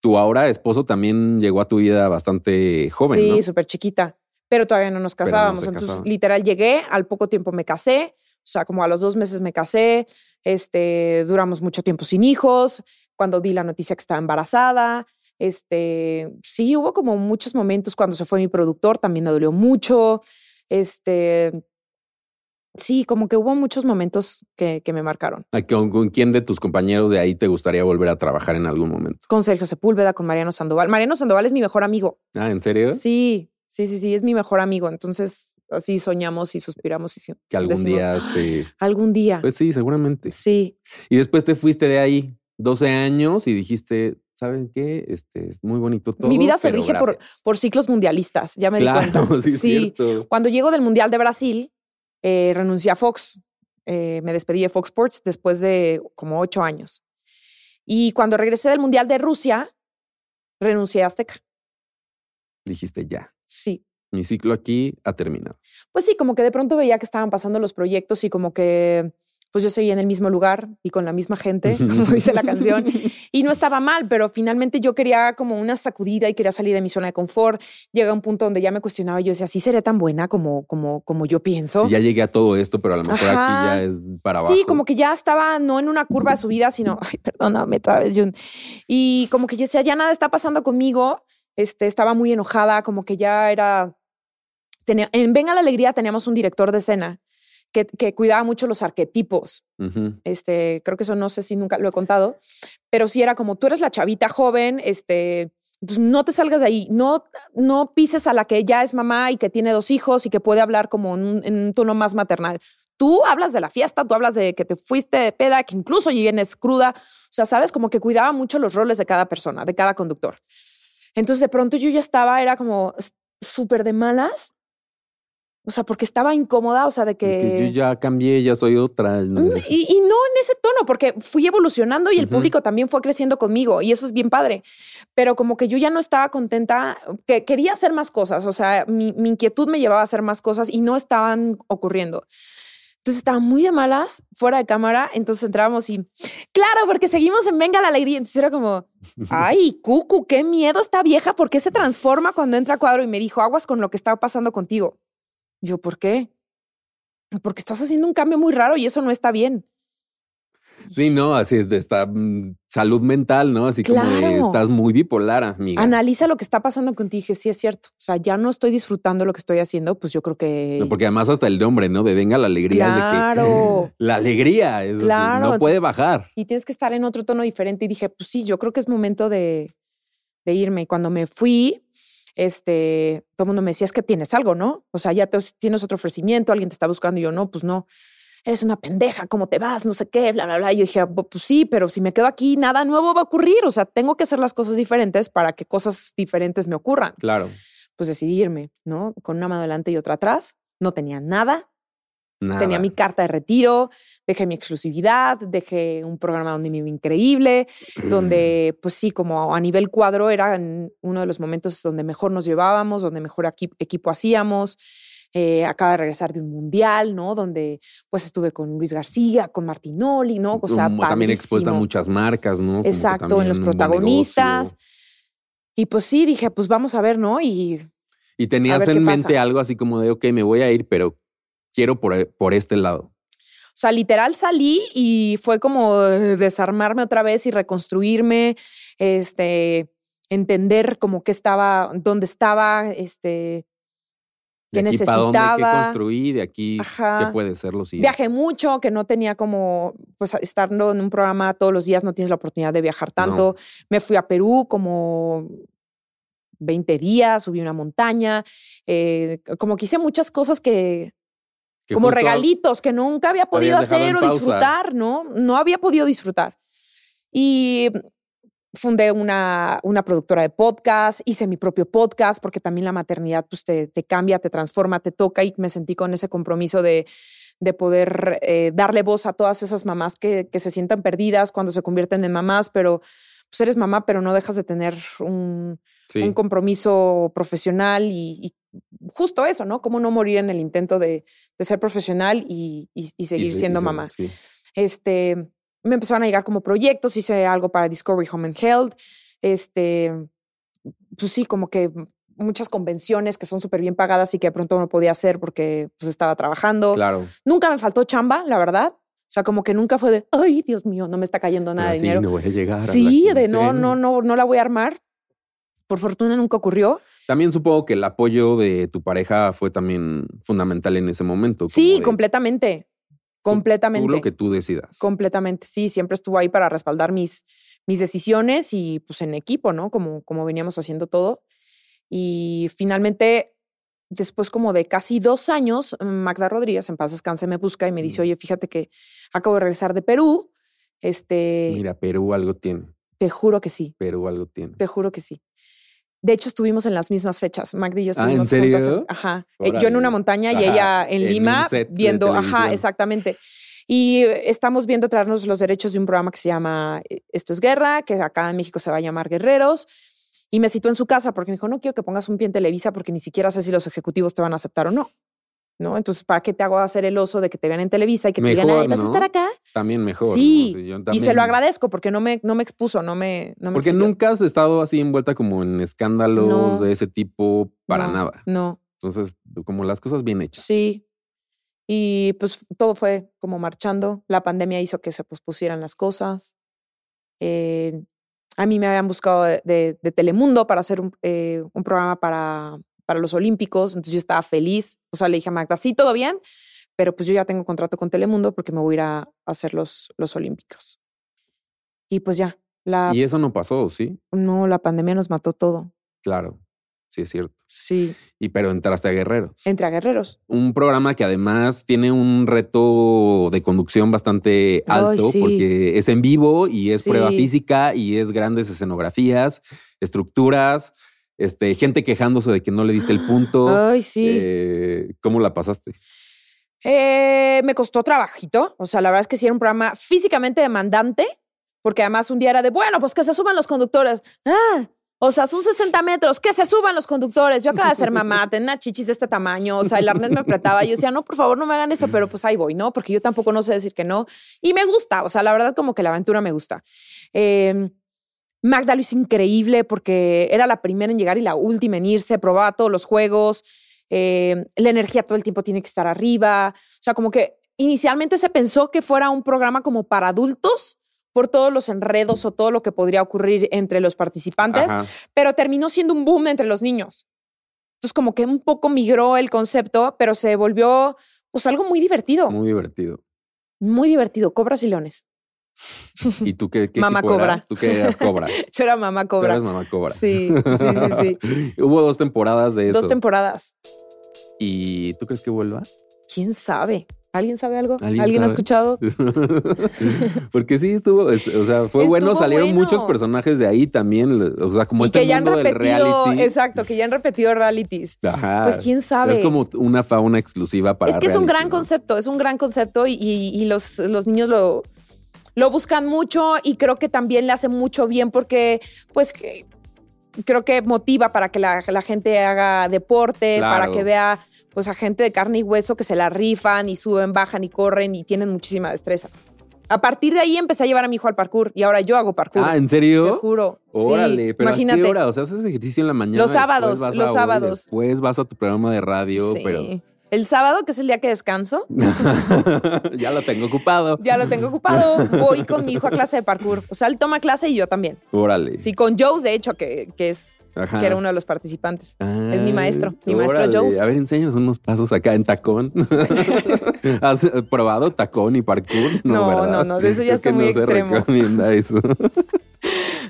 Speaker 1: tu ahora esposo también llegó a tu vida bastante joven,
Speaker 2: sí,
Speaker 1: ¿no?
Speaker 2: súper chiquita, pero todavía no nos
Speaker 1: no
Speaker 2: casábamos. Entonces,
Speaker 1: casaban.
Speaker 2: literal, llegué, al poco tiempo me casé, o sea, como a los dos meses me casé, este, duramos mucho tiempo sin hijos, cuando di la noticia que estaba embarazada, este, sí, hubo como muchos momentos cuando se fue mi productor, también me dolió mucho, este, sí, como que hubo muchos momentos que, que me marcaron.
Speaker 1: ¿A ¿Con, con quién de tus compañeros de ahí te gustaría volver a trabajar en algún momento?
Speaker 2: Con Sergio Sepúlveda, con Mariano Sandoval. Mariano Sandoval es mi mejor amigo.
Speaker 1: Ah, ¿en serio?
Speaker 2: Sí, sí, sí, sí, es mi mejor amigo. Entonces, así soñamos y suspiramos y sí,
Speaker 1: Que algún
Speaker 2: decimos,
Speaker 1: día sí.
Speaker 2: Algún día.
Speaker 1: Pues sí, seguramente.
Speaker 2: sí.
Speaker 1: Y después te fuiste de ahí 12 años y dijiste, ¿saben qué? Este es muy bonito todo.
Speaker 2: Mi vida se rige por,
Speaker 1: gracias".
Speaker 2: por ciclos mundialistas, ya me di
Speaker 1: Claro,
Speaker 2: cuenta.
Speaker 1: sí, es cierto.
Speaker 2: Cuando llego del Mundial de Brasil, eh, renuncié a Fox. Eh, me despedí de Fox Sports después de como ocho años. Y cuando regresé del Mundial de Rusia, renuncié a Azteca.
Speaker 1: Dijiste, ya,
Speaker 2: Sí.
Speaker 1: mi ciclo aquí ha terminado.
Speaker 2: Pues sí, como que de pronto veía que estaban pasando los proyectos y como que pues yo seguía en el mismo lugar y con la misma gente, como dice la canción, y no estaba mal, pero finalmente yo quería como una sacudida y quería salir de mi zona de confort. Llega un punto donde ya me cuestionaba y yo decía, ¿sí seré tan buena como, como, como yo pienso?
Speaker 1: Sí, ya llegué a todo esto, pero a lo mejor aquí ya es para abajo.
Speaker 2: Sí, como que ya estaba no en una curva de subida, sino, ay, perdóname otra vez, Jun. Y como que yo decía, ya nada está pasando conmigo. Este, estaba muy enojada, como que ya era. Tenía, en Venga la Alegría teníamos un director de escena que, que cuidaba mucho los arquetipos. Este, creo que eso no sé si nunca lo he contado, pero sí era como tú eres la chavita joven, este, pues no te salgas de ahí, no, no pises a la que ya es mamá y que tiene dos hijos y que puede hablar como en un, en un tono más maternal. Tú hablas de la fiesta, tú hablas de que te fuiste de peda, que incluso ya vienes cruda. O sea, sabes, como que cuidaba mucho los roles de cada persona, de cada conductor. Entonces, de pronto yo ya estaba, era como súper de malas. O sea, porque estaba incómoda, o sea, de
Speaker 1: Que
Speaker 2: que...
Speaker 1: yo ya cambié, ya soy otra. no
Speaker 2: Y, y no en ese tono, porque fui evolucionando y el público también fue creciendo conmigo y eso es bien padre. Pero como que yo ya no estaba contenta, que quería hacer más cosas, o sea, mi, mi inquietud me llevaba a hacer más cosas y no estaban ocurriendo. Entonces estaba muy de malas, fuera de cámara, entonces entrábamos y, claro, porque seguimos en Venga la Alegría. Entonces era como, ay, Cucu, qué miedo esta vieja, ¿por qué se transforma cuando entra a cuadro? Y me dijo, aguas con lo que está pasando contigo. Yo, ¿por qué? Porque estás haciendo un cambio muy raro y eso no está bien.
Speaker 1: Sí, no, así es de esta mm, salud mental, ¿no? Así como de estás muy bipolar, amiga.
Speaker 2: Analiza lo que está pasando contigo. Y dije, sí, es cierto. O sea, ya no estoy disfrutando lo que estoy haciendo, pues yo creo que.
Speaker 1: No, porque además hasta el nombre, ¿no? De venga la alegría es de
Speaker 2: Claro.
Speaker 1: que la alegría es
Speaker 2: Claro,
Speaker 1: no puede bajar.
Speaker 2: y tienes que estar en otro tono diferente. Y dije, pues sí, yo creo que es momento de, de irme. Y cuando me fui, este, todo el mundo me decía, es que tienes algo, ¿no? O sea, ya tienes otro ofrecimiento, alguien te está buscando y yo, no, pues no, eres una pendeja, ¿cómo te vas? No sé qué, bla, bla, bla. Y yo dije, pues sí, pero si me quedo aquí, nada nuevo va a ocurrir. O sea, tengo que hacer las cosas diferentes para que cosas diferentes me ocurran.
Speaker 1: Claro.
Speaker 2: Pues decidí irme, ¿no? Con una mano adelante y otra atrás. No tenía nada, Tenía mi carta de retiro, dejé mi exclusividad, dejé un programa donde me iba increíble, donde, pues sí, como a nivel cuadro era uno de los momentos donde mejor nos llevábamos, donde mejor equipo hacíamos. Eh, acaba de regresar de un mundial, ¿no? Donde pues estuve con Luis García, con Martinoli, ¿no?
Speaker 1: O sea, también expuesta a muchas marcas, ¿no?
Speaker 2: Exacto, en los protagonistas. Y pues sí, dije, pues vamos a ver, ¿no? Y.
Speaker 1: Y tenías en mente algo así como de, ok, me voy a ir, pero quiero por, eh, por este lado.
Speaker 2: O sea, literal salí y fue como desarmarme otra vez y reconstruirme, este, entender como qué estaba, dónde estaba, este, qué necesitaba.
Speaker 1: qué construí, de aquí qué puede ser lo siguiente.
Speaker 2: Viajé mucho, que no tenía como, pues estando en un programa todos los días no tienes la oportunidad de viajar tanto. Me fui a Perú como 20 días, subí una montaña, eh, como que hice muchas cosas que como regalitos que nunca había podido hacer o disfrutar, ¿no? No había podido disfrutar. Y fundé una, una productora de podcast, hice mi propio podcast, porque también la maternidad pues, te, te cambia, te transforma, te toca y me sentí con ese compromiso de, de poder eh, darle voz a todas esas mamás que, que, se sientan perdidas cuando se convierten en mamás, pero pues eres mamá, pero no dejas de tener un, un compromiso profesional y, justo eso, ¿no? Cómo no morir en el intento de, de ser profesional y, y seguir siendo mamá. Este, me empezaron a llegar como proyectos, hice algo para Discovery Home and Health, este, pues sí, como que muchas convenciones que son súper bien pagadas y que de pronto no podía hacer porque pues estaba trabajando.
Speaker 1: Claro.
Speaker 2: Nunca me faltó chamba, la verdad. O sea, como que nunca fue de, ay, Dios mío, no me está cayendo nada de dinero.
Speaker 1: Sí, no voy a llegar.
Speaker 2: Sí, de no, no, no, no la voy a armar. Por fortuna nunca ocurrió.
Speaker 1: También supongo que el apoyo de tu pareja fue también fundamental en ese momento.
Speaker 2: Sí, completamente. Completamente.
Speaker 1: Tú, lo que tú decidas.
Speaker 2: Completamente. Sí, siempre estuvo ahí para respaldar mis, mis decisiones y pues en equipo, ¿no? Como, como veníamos haciendo todo. Y finalmente, después como de casi dos años, Magda Rodríguez, en paz descanse, me busca y me dice, oye, fíjate que acabo de regresar de Perú. Este.
Speaker 1: Mira, Perú algo tiene.
Speaker 2: Te juro que sí.
Speaker 1: Perú algo tiene.
Speaker 2: Te juro que sí. De hecho, estuvimos en las mismas fechas. Magdi y yo
Speaker 1: estuvimos
Speaker 2: ¿Ah, ¿en serio? ajá. Eh, yo en una montaña y ella en, Lima viendo, ajá, exactamente. Y estamos viendo traernos los derechos de un programa que se llama eh, Esto es Guerra, que acá en México se va a llamar Guerreros. Y me citó en su casa porque me dijo, no quiero que pongas un pie en Televisa porque ni siquiera sé si los ejecutivos te van a aceptar o no. ¿No? Entonces, ¿para qué te hago hacer el oso de que te vean en Televisa y que te digan, ¿vas a estar acá?
Speaker 1: También mejor.
Speaker 2: Sí, y se lo agradezco porque no me, no me expuso, no me... No
Speaker 1: porque nunca has estado así envuelta como en escándalos de ese tipo para nada.
Speaker 2: No.
Speaker 1: Entonces, como las cosas bien hechas.
Speaker 2: Sí. Y pues todo fue como marchando. La pandemia hizo que se pospusieran las cosas. Eh, a mí me habían buscado de, Telemundo para hacer un, eh, un programa para para los Olímpicos, entonces yo estaba feliz. O sea, le dije a Magda, sí, todo bien, pero pues yo ya tengo contrato con Telemundo porque me voy a ir a hacer los, los Olímpicos. Y pues ya. La,
Speaker 1: y eso no pasó, ¿sí?
Speaker 2: No, la pandemia nos mató todo.
Speaker 1: Claro, sí es cierto.
Speaker 2: Sí.
Speaker 1: Y pero entraste a Guerreros.
Speaker 2: Entre a Guerreros.
Speaker 1: Un programa que además tiene un reto de conducción bastante alto porque es en vivo y es prueba física y es grandes escenografías, estructuras este, gente quejándose de que no le diste el punto.
Speaker 2: Ay, sí.
Speaker 1: Eh, ¿Cómo la pasaste?
Speaker 2: Eh, me costó trabajito. O sea, la verdad es que sí era un programa físicamente demandante, porque además un día era de, bueno, pues que se suban los conductores. Ah, o sea, son 60 metros, que se suban los conductores. Yo acabo de ser mamá, tenía chichis de este tamaño, o sea, el arnés me apretaba. Yo decía, no, por favor, no me hagan esto, pero pues ahí voy, ¿no? Porque yo tampoco no sé decir que no. Y me gusta, o sea, la verdad como que la aventura me gusta. Eh, Magda lo hizo increíble porque era la primera en llegar y la última en irse, probaba todos los juegos, eh, la energía todo el tiempo tiene que estar arriba. O sea, como que inicialmente se pensó que fuera un programa como para adultos por todos los enredos o todo lo que podría ocurrir entre los participantes, pero terminó siendo un boom entre los niños. Entonces, como que un poco migró el concepto, pero se volvió pues algo muy divertido.
Speaker 1: Muy divertido.
Speaker 2: Muy divertido, Cobras y Leones.
Speaker 1: ¿Y tú qué, qué
Speaker 2: Mamá cobra.
Speaker 1: eras? ¿Tú qué eras cobra?
Speaker 2: Yo era mamá
Speaker 1: Tú
Speaker 2: cobra.
Speaker 1: eras mamá cobra.
Speaker 2: Sí, sí, sí, sí.
Speaker 1: Hubo dos temporadas de eso.
Speaker 2: Dos temporadas.
Speaker 1: ¿Y tú crees que vuelva?
Speaker 2: ¿Quién sabe? ¿Alguien sabe algo?
Speaker 1: ¿Alguien
Speaker 2: ¿Alguien, ha escuchado?
Speaker 1: Porque sí estuvo, es- o sea, fue bueno, salieron
Speaker 2: bueno.
Speaker 1: muchos personajes de ahí también, o sea, como
Speaker 2: y
Speaker 1: este
Speaker 2: que ya han
Speaker 1: del
Speaker 2: repetido,
Speaker 1: reality.
Speaker 2: exacto, que ya han repetido realities.
Speaker 1: Ajá.
Speaker 2: Pues quién sabe.
Speaker 1: Es como una fauna exclusiva para
Speaker 2: es que es un gran
Speaker 1: ¿no?
Speaker 2: concepto, es un gran concepto y, y- y los, los niños lo, lo buscan mucho y creo que también le hace mucho bien porque, pues, creo que motiva para que la, la gente haga deporte,
Speaker 1: Claro.
Speaker 2: para que vea, pues, a gente de carne y hueso que se la rifan y suben, bajan y corren y tienen muchísima destreza. A partir de ahí empecé a llevar a mi hijo al parkour y ahora yo hago parkour.
Speaker 1: Ah, ¿en
Speaker 2: te
Speaker 1: serio?
Speaker 2: juro. Sí,
Speaker 1: Órale, pero
Speaker 2: imagínate.
Speaker 1: ¿a qué hora? O sea, haces ejercicio en la mañana.
Speaker 2: Los sábados, los sábados.
Speaker 1: Después vas a tu programa de radio,
Speaker 2: Sí.
Speaker 1: pero
Speaker 2: El sábado, que es el día que descanso,
Speaker 1: ya lo tengo ocupado.
Speaker 2: ya lo tengo ocupado. Voy con mi hijo a clase de parkour. O sea, él toma clase y yo también.
Speaker 1: Órale.
Speaker 2: Sí, con Joe, de hecho, que, que es
Speaker 1: Ajá.
Speaker 2: que era uno de los participantes.
Speaker 1: Ah,
Speaker 2: Es mi maestro, mi maestro. Jones.
Speaker 1: A ver, enséñanos unos pasos acá en tacón. ¿Has probado tacón y parkour?
Speaker 2: No,
Speaker 1: ¿verdad?
Speaker 2: no, no, de eso ya
Speaker 1: que
Speaker 2: está muy
Speaker 1: no se
Speaker 2: extremo.
Speaker 1: recomienda eso.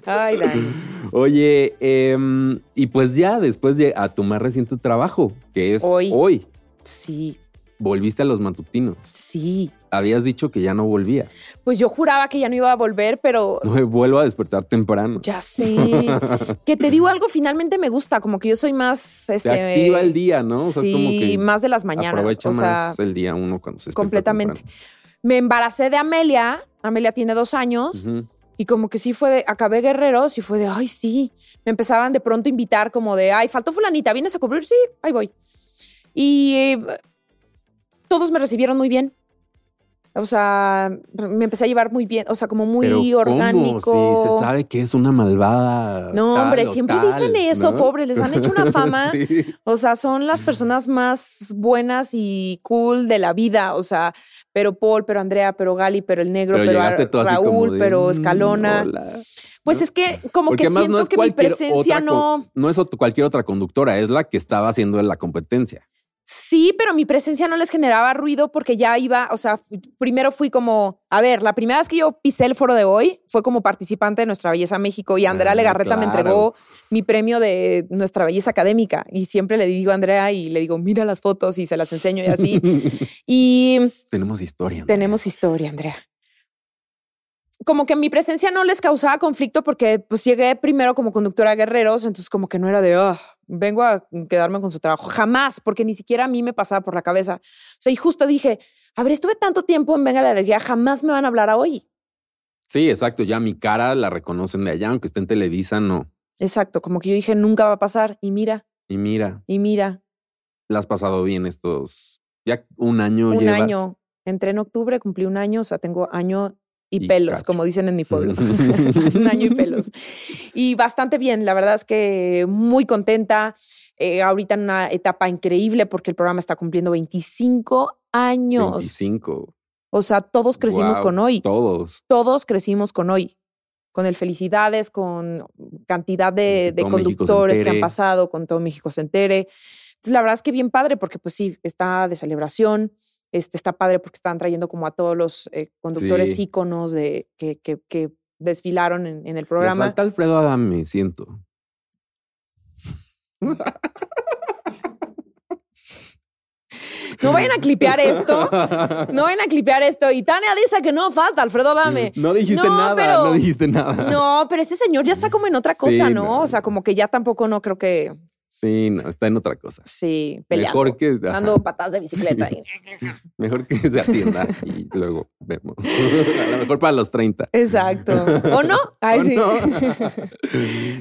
Speaker 2: Ay, Dani.
Speaker 1: Oye, em, y pues ya después de a tu más reciente trabajo, que es
Speaker 2: Hoy.
Speaker 1: hoy,
Speaker 2: Sí,
Speaker 1: volviste a los matutinos.
Speaker 2: sí.
Speaker 1: Habías dicho que ya no volvía.
Speaker 2: Pues yo juraba que ya no iba a volver, pero
Speaker 1: No me vuelvo a despertar temprano.
Speaker 2: ya sé. que te digo algo, finalmente me gusta, como que yo soy más. Este,
Speaker 1: activa el día, ¿no? O sea,
Speaker 2: sí,
Speaker 1: como que
Speaker 2: más de las mañanas.
Speaker 1: aprovecha
Speaker 2: o sea,
Speaker 1: más el día uno cuando se
Speaker 2: completamente.
Speaker 1: temprano.
Speaker 2: Me embaracé de Amelia. Amelia tiene dos años. Y como que sí fue de, acabé guerreros y fue de, ay, sí. Me empezaban de pronto a invitar como de, ay, faltó fulanita, ¿vienes a cubrir? Sí, ahí voy. Y eh, todos me recibieron muy bien. O sea, me empecé a llevar muy bien, o sea, como muy
Speaker 1: Pero ¿cómo?
Speaker 2: orgánico.
Speaker 1: Si se sabe que es una malvada.
Speaker 2: No,
Speaker 1: tal
Speaker 2: hombre, siempre
Speaker 1: tal,
Speaker 2: dicen eso,
Speaker 1: ¿no?
Speaker 2: pobres, les han hecho una fama.
Speaker 1: Sí.
Speaker 2: O sea, son las personas más buenas y cool de la vida. O sea, pero Paul, pero Andrea, pero Gali, pero el negro,
Speaker 1: Pero
Speaker 2: Raúl,
Speaker 1: de,
Speaker 2: pero
Speaker 1: "Mm,
Speaker 2: Escalona.
Speaker 1: hola".
Speaker 2: Pues es que como
Speaker 1: Porque
Speaker 2: que siento
Speaker 1: no es
Speaker 2: que mi presencia
Speaker 1: otra
Speaker 2: no.
Speaker 1: No es cualquier otra conductora, es la que estaba haciendo la competencia.
Speaker 2: Sí, pero mi presencia no les generaba ruido porque ya iba, o sea, primero fui como, a ver, la primera vez que yo pisé el foro de hoy fue como participante de Nuestra Belleza México y Andrea
Speaker 1: Ah,
Speaker 2: Legarreta me entregó mi premio de Nuestra Belleza Académica y siempre le digo a Andrea y le digo, mira las fotos y se las enseño y así. y
Speaker 1: Tenemos historia. Andrea.
Speaker 2: tenemos historia, Andrea. Como que mi presencia no les causaba conflicto porque pues llegué primero como conductora de guerreros, entonces como que no era de, "Ah, vengo a quedarme con su trabajo. Jamás, porque ni siquiera a mí me pasaba por la cabeza. O sea, y justo dije, a ver, estuve tanto tiempo en Venga la Alegría, jamás me van a hablar a hoy.
Speaker 1: Sí, exacto. Ya mi cara la reconocen de allá, aunque esté en Televisa, no.
Speaker 2: Exacto, como que yo dije, nunca va a pasar. Y mira,
Speaker 1: Y mira,
Speaker 2: y mira,
Speaker 1: la has pasado bien estos. Ya un año
Speaker 2: un
Speaker 1: llevas.
Speaker 2: año. Entré en octubre, cumplí un año, o sea, tengo año y,
Speaker 1: Y
Speaker 2: pelos,
Speaker 1: cacho.
Speaker 2: como dicen en mi pueblo. un año y pelos. Y bastante bien, la verdad es que muy contenta. Eh, ahorita en una etapa increíble porque el programa está cumpliendo 25 años.
Speaker 1: 25.
Speaker 2: O sea, todos crecimos con hoy.
Speaker 1: Todos.
Speaker 2: Todos crecimos con hoy. Con el Felicidades, con cantidad de, de conductores que han pasado, con todo México se entere. Entonces, la verdad es que bien padre porque, pues sí, está de celebración. Este, está padre porque están trayendo como a todos los eh, conductores
Speaker 1: Sí.
Speaker 2: íconos de, que, que- que desfilaron en, en el
Speaker 1: Le
Speaker 2: programa.
Speaker 1: falta Alfredo Adame, siento.
Speaker 2: No vayan a clipear esto. No vayan a clipear esto. Y Tania dice que no falta, Alfredo Dame.
Speaker 1: No dijiste
Speaker 2: No,
Speaker 1: nada,
Speaker 2: pero-
Speaker 1: no dijiste nada.
Speaker 2: No, pero este señor ya está como en otra
Speaker 1: Sí,
Speaker 2: cosa, ¿no?
Speaker 1: no.
Speaker 2: O sea, como que ya tampoco no creo que
Speaker 1: Sí, no, está en otra cosa.
Speaker 2: sí, peleando.
Speaker 1: Mejor que, ajá,
Speaker 2: Dando patadas de bicicleta.
Speaker 1: Sí. mejor que se atienda y luego vemos. A lo mejor para los 30.
Speaker 2: Exacto. ¿O no? Ay,
Speaker 1: ¿O
Speaker 2: sí.
Speaker 1: no?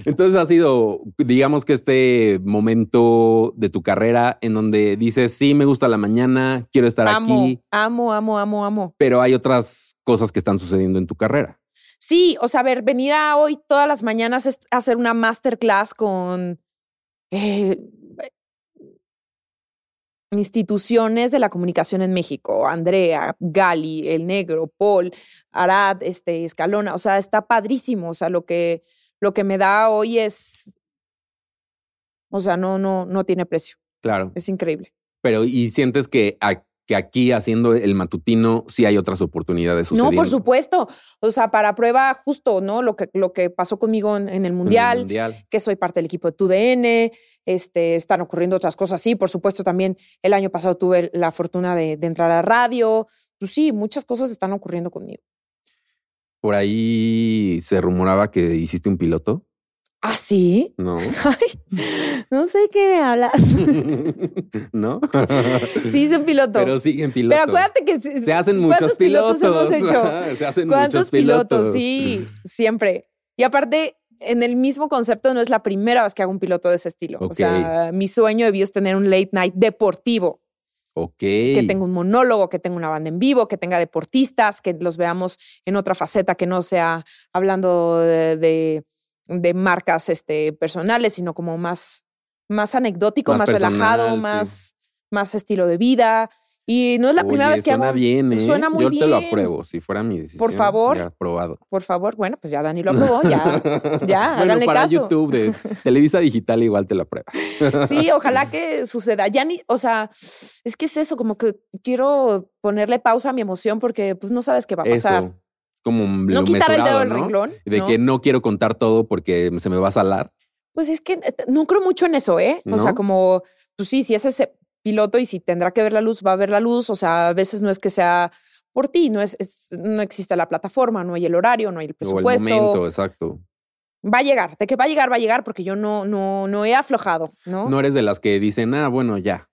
Speaker 1: Entonces ha sido, digamos que este momento de tu carrera en donde dices, sí, me gusta la mañana, quiero estar
Speaker 2: amo,
Speaker 1: aquí,
Speaker 2: amo, amo, amo, amo.
Speaker 1: pero hay otras cosas que están sucediendo en tu carrera.
Speaker 2: Sí, o sea, a ver, venir a hoy todas las mañanas es hacer una masterclass con eh, instituciones de la comunicación en México, Andrea, Gali, El Negro, Paul, Arad, este, Escalona, o sea, está padrísimo, o sea, lo que, lo que me da hoy es, o sea, no, no, no tiene precio,
Speaker 1: Claro.
Speaker 2: es increíble.
Speaker 1: Pero y sientes que a- que aquí haciendo el matutino sí hay otras oportunidades
Speaker 2: No, por supuesto. O sea, para prueba justo, ¿no? Lo que, lo que pasó conmigo en, en el
Speaker 1: En el
Speaker 2: Mundial,
Speaker 1: mundial.
Speaker 2: que soy parte del equipo de TUDN, este, están ocurriendo otras cosas. Sí, por supuesto, también el año pasado tuve la fortuna de, de entrar a radio. Pues sí, muchas cosas están ocurriendo conmigo.
Speaker 1: Por ahí se rumoraba que hiciste un piloto.
Speaker 2: ¿Ah, sí?
Speaker 1: No.
Speaker 2: Ay, no sé qué me hablas.
Speaker 1: ¿No?
Speaker 2: Sí, hice un piloto.
Speaker 1: Pero siguen pilotos.
Speaker 2: Pero acuérdate que se,
Speaker 1: hacen
Speaker 2: ¿cuántos
Speaker 1: muchos pilotos.
Speaker 2: hemos hecho?
Speaker 1: Se hacen
Speaker 2: ¿Cuántos
Speaker 1: muchos pilotos.
Speaker 2: Sí, siempre. Y aparte, en el mismo concepto, no es la primera vez que hago un piloto de ese estilo. O sea, mi sueño debió es tener un late night deportivo,
Speaker 1: Ok.
Speaker 2: que tenga un monólogo, que tenga una banda en vivo, que tenga deportistas, que los veamos en otra faceta que no sea hablando de, de- de marcas este, personales, sino como más, más anecdótico,
Speaker 1: Más
Speaker 2: más, relajado,
Speaker 1: sí.
Speaker 2: más, más estilo de vida. Y no es la primera vez que
Speaker 1: suena
Speaker 2: hago.
Speaker 1: bien, ¿eh?
Speaker 2: Suena muy
Speaker 1: Yo te lo
Speaker 2: bien.
Speaker 1: apruebo. Si fuera mi decisión.
Speaker 2: Por favor.
Speaker 1: Ya aprobado.
Speaker 2: Por favor, bueno, pues ya Dani lo aprobó, ya. Ya,
Speaker 1: bueno,
Speaker 2: háganle
Speaker 1: para
Speaker 2: caso.
Speaker 1: YouTube de Televisa Digital igual te lo aprueba.
Speaker 2: Sí, ojalá que suceda. Ya ni, o sea, es que es eso, como que quiero ponerle pausa a mi emoción porque pues no sabes qué va a pasar.
Speaker 1: Eso. Como
Speaker 2: no quitar el dedo del
Speaker 1: ¿no?
Speaker 2: renglón.
Speaker 1: De
Speaker 2: ¿no?
Speaker 1: que no quiero contar todo porque se me va a salar.
Speaker 2: Pues es que eh, no creo mucho en eso, ¿eh? O sea, como, pues sí, si es ese piloto y si tendrá que ver la luz, va a ver la luz. O sea, a veces no es que sea por ti, no es, es- no existe la plataforma, no hay el horario, no hay el
Speaker 1: O el
Speaker 2: presupuesto.
Speaker 1: momento, exacto.
Speaker 2: Va a llegar, de que va a llegar, va a llegar, porque yo no, no, no he aflojado, ¿no?
Speaker 1: No eres de las que dicen, ah, bueno, ya.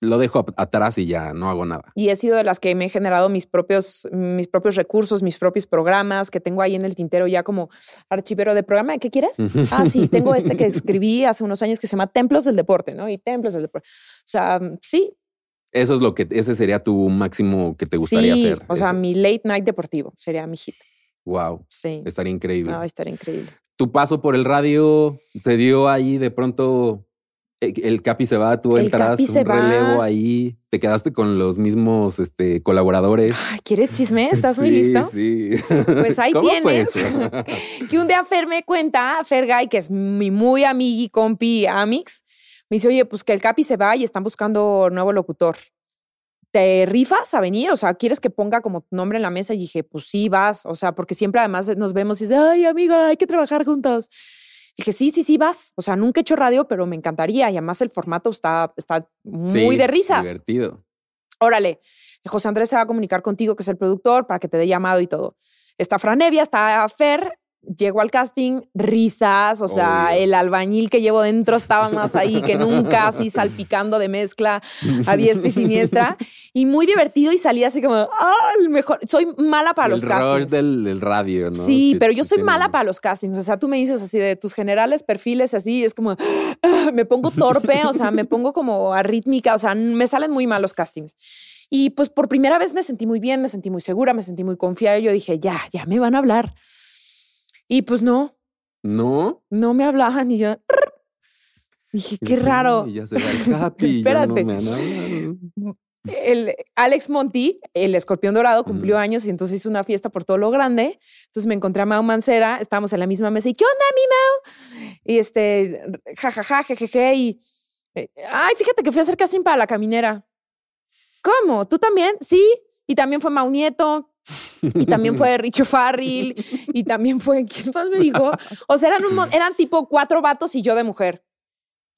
Speaker 1: Lo dejo atrás y ya no hago nada.
Speaker 2: y he sido de las que me he generado mis propios, mis propios recursos, mis propios programas que tengo ahí en el tintero ya como archivero de programa. ¿Qué quieres? Ah, sí, tengo este que escribí hace unos años que se llama Templos del Deporte, ¿no? Y Templos del Deporte. O sea, sí,
Speaker 1: Eso es lo que, ese sería tu máximo que te gustaría
Speaker 2: sí.
Speaker 1: hacer.
Speaker 2: O sea,
Speaker 1: Ese-
Speaker 2: mi late night deportivo sería mi hit.
Speaker 1: wow,
Speaker 2: Sí.
Speaker 1: estaría increíble.
Speaker 2: No, estaría increíble.
Speaker 1: Tu paso por el radio te dio ahí de pronto el Capi se va, tú
Speaker 2: El
Speaker 1: entras, un
Speaker 2: va.
Speaker 1: relevo ahí, te quedaste con los mismos este, colaboradores.
Speaker 2: Ay, ¿quieres chisme? ¿Estás muy listo?
Speaker 1: Sí.
Speaker 2: Pues ahí
Speaker 1: ¿Cómo fue
Speaker 2: tienes. que un día Fer me cuenta, Fer Guy, que es mi muy amigui, compi, amix, me dice, oye, pues que el Capi se va y están buscando nuevo locutor. ¿Te rifas a venir? O sea, ¿quieres que ponga como tu nombre en la mesa? Y dije, pues sí, vas. O sea, porque siempre además nos vemos y dice, ay, amiga, hay que trabajar juntos. Dije, sí, sí, sí, vas. O sea, nunca he hecho radio, pero me encantaría. Y además el formato está, está muy
Speaker 1: Sí,
Speaker 2: de risas.
Speaker 1: Divertido.
Speaker 2: Órale, José Andrés se va a comunicar contigo, que es el productor, para que te dé llamado y todo. Está Franevia, está Fer, llego al casting, risas, o sea,
Speaker 1: Obvio.
Speaker 2: el albañil que llevo dentro estaba más ahí que nunca, así salpicando de mezcla a diestra y siniestra, y muy divertido y salí así como, ah, el mejor, soy mala para los
Speaker 1: el
Speaker 2: castings.
Speaker 1: rush del, del radio, ¿no?
Speaker 2: Sí,
Speaker 1: Que-
Speaker 2: pero yo soy mala para los castings. O sea, tú me dices así de tus generales perfiles, así, es como, ah, me pongo torpe, o sea, me pongo como arrítmica, o sea, me salen muy mal los castings. Y pues por primera vez me sentí muy bien, me sentí muy segura, me sentí muy confiada. Y yo dije, ya, ya me van a hablar. Y pues no,
Speaker 1: ¿No?
Speaker 2: no me hablaban. Y yo, dije, qué raro.
Speaker 1: Y ya se va el Capi. y ya
Speaker 2: Espérate.
Speaker 1: no me han hablado.
Speaker 2: el Alex Monti, el escorpión dorado, cumplió años y entonces hizo una fiesta por todo lo grande. Entonces me encontré a Mau Mancera, estábamos en la misma mesa y ¿qué onda, mi Mau? Y este, jajaja, jejeje, y eh, ay, fíjate que fui a hacer casting para la caminera. ¿Cómo? ¿Tú también? Sí. Y también fue Mau Nieto. Y también fue Richo Farril. Y también fue, ¿quién más me dijo? O sea, eran, un, eran tipo cuatro vatos y yo de mujer.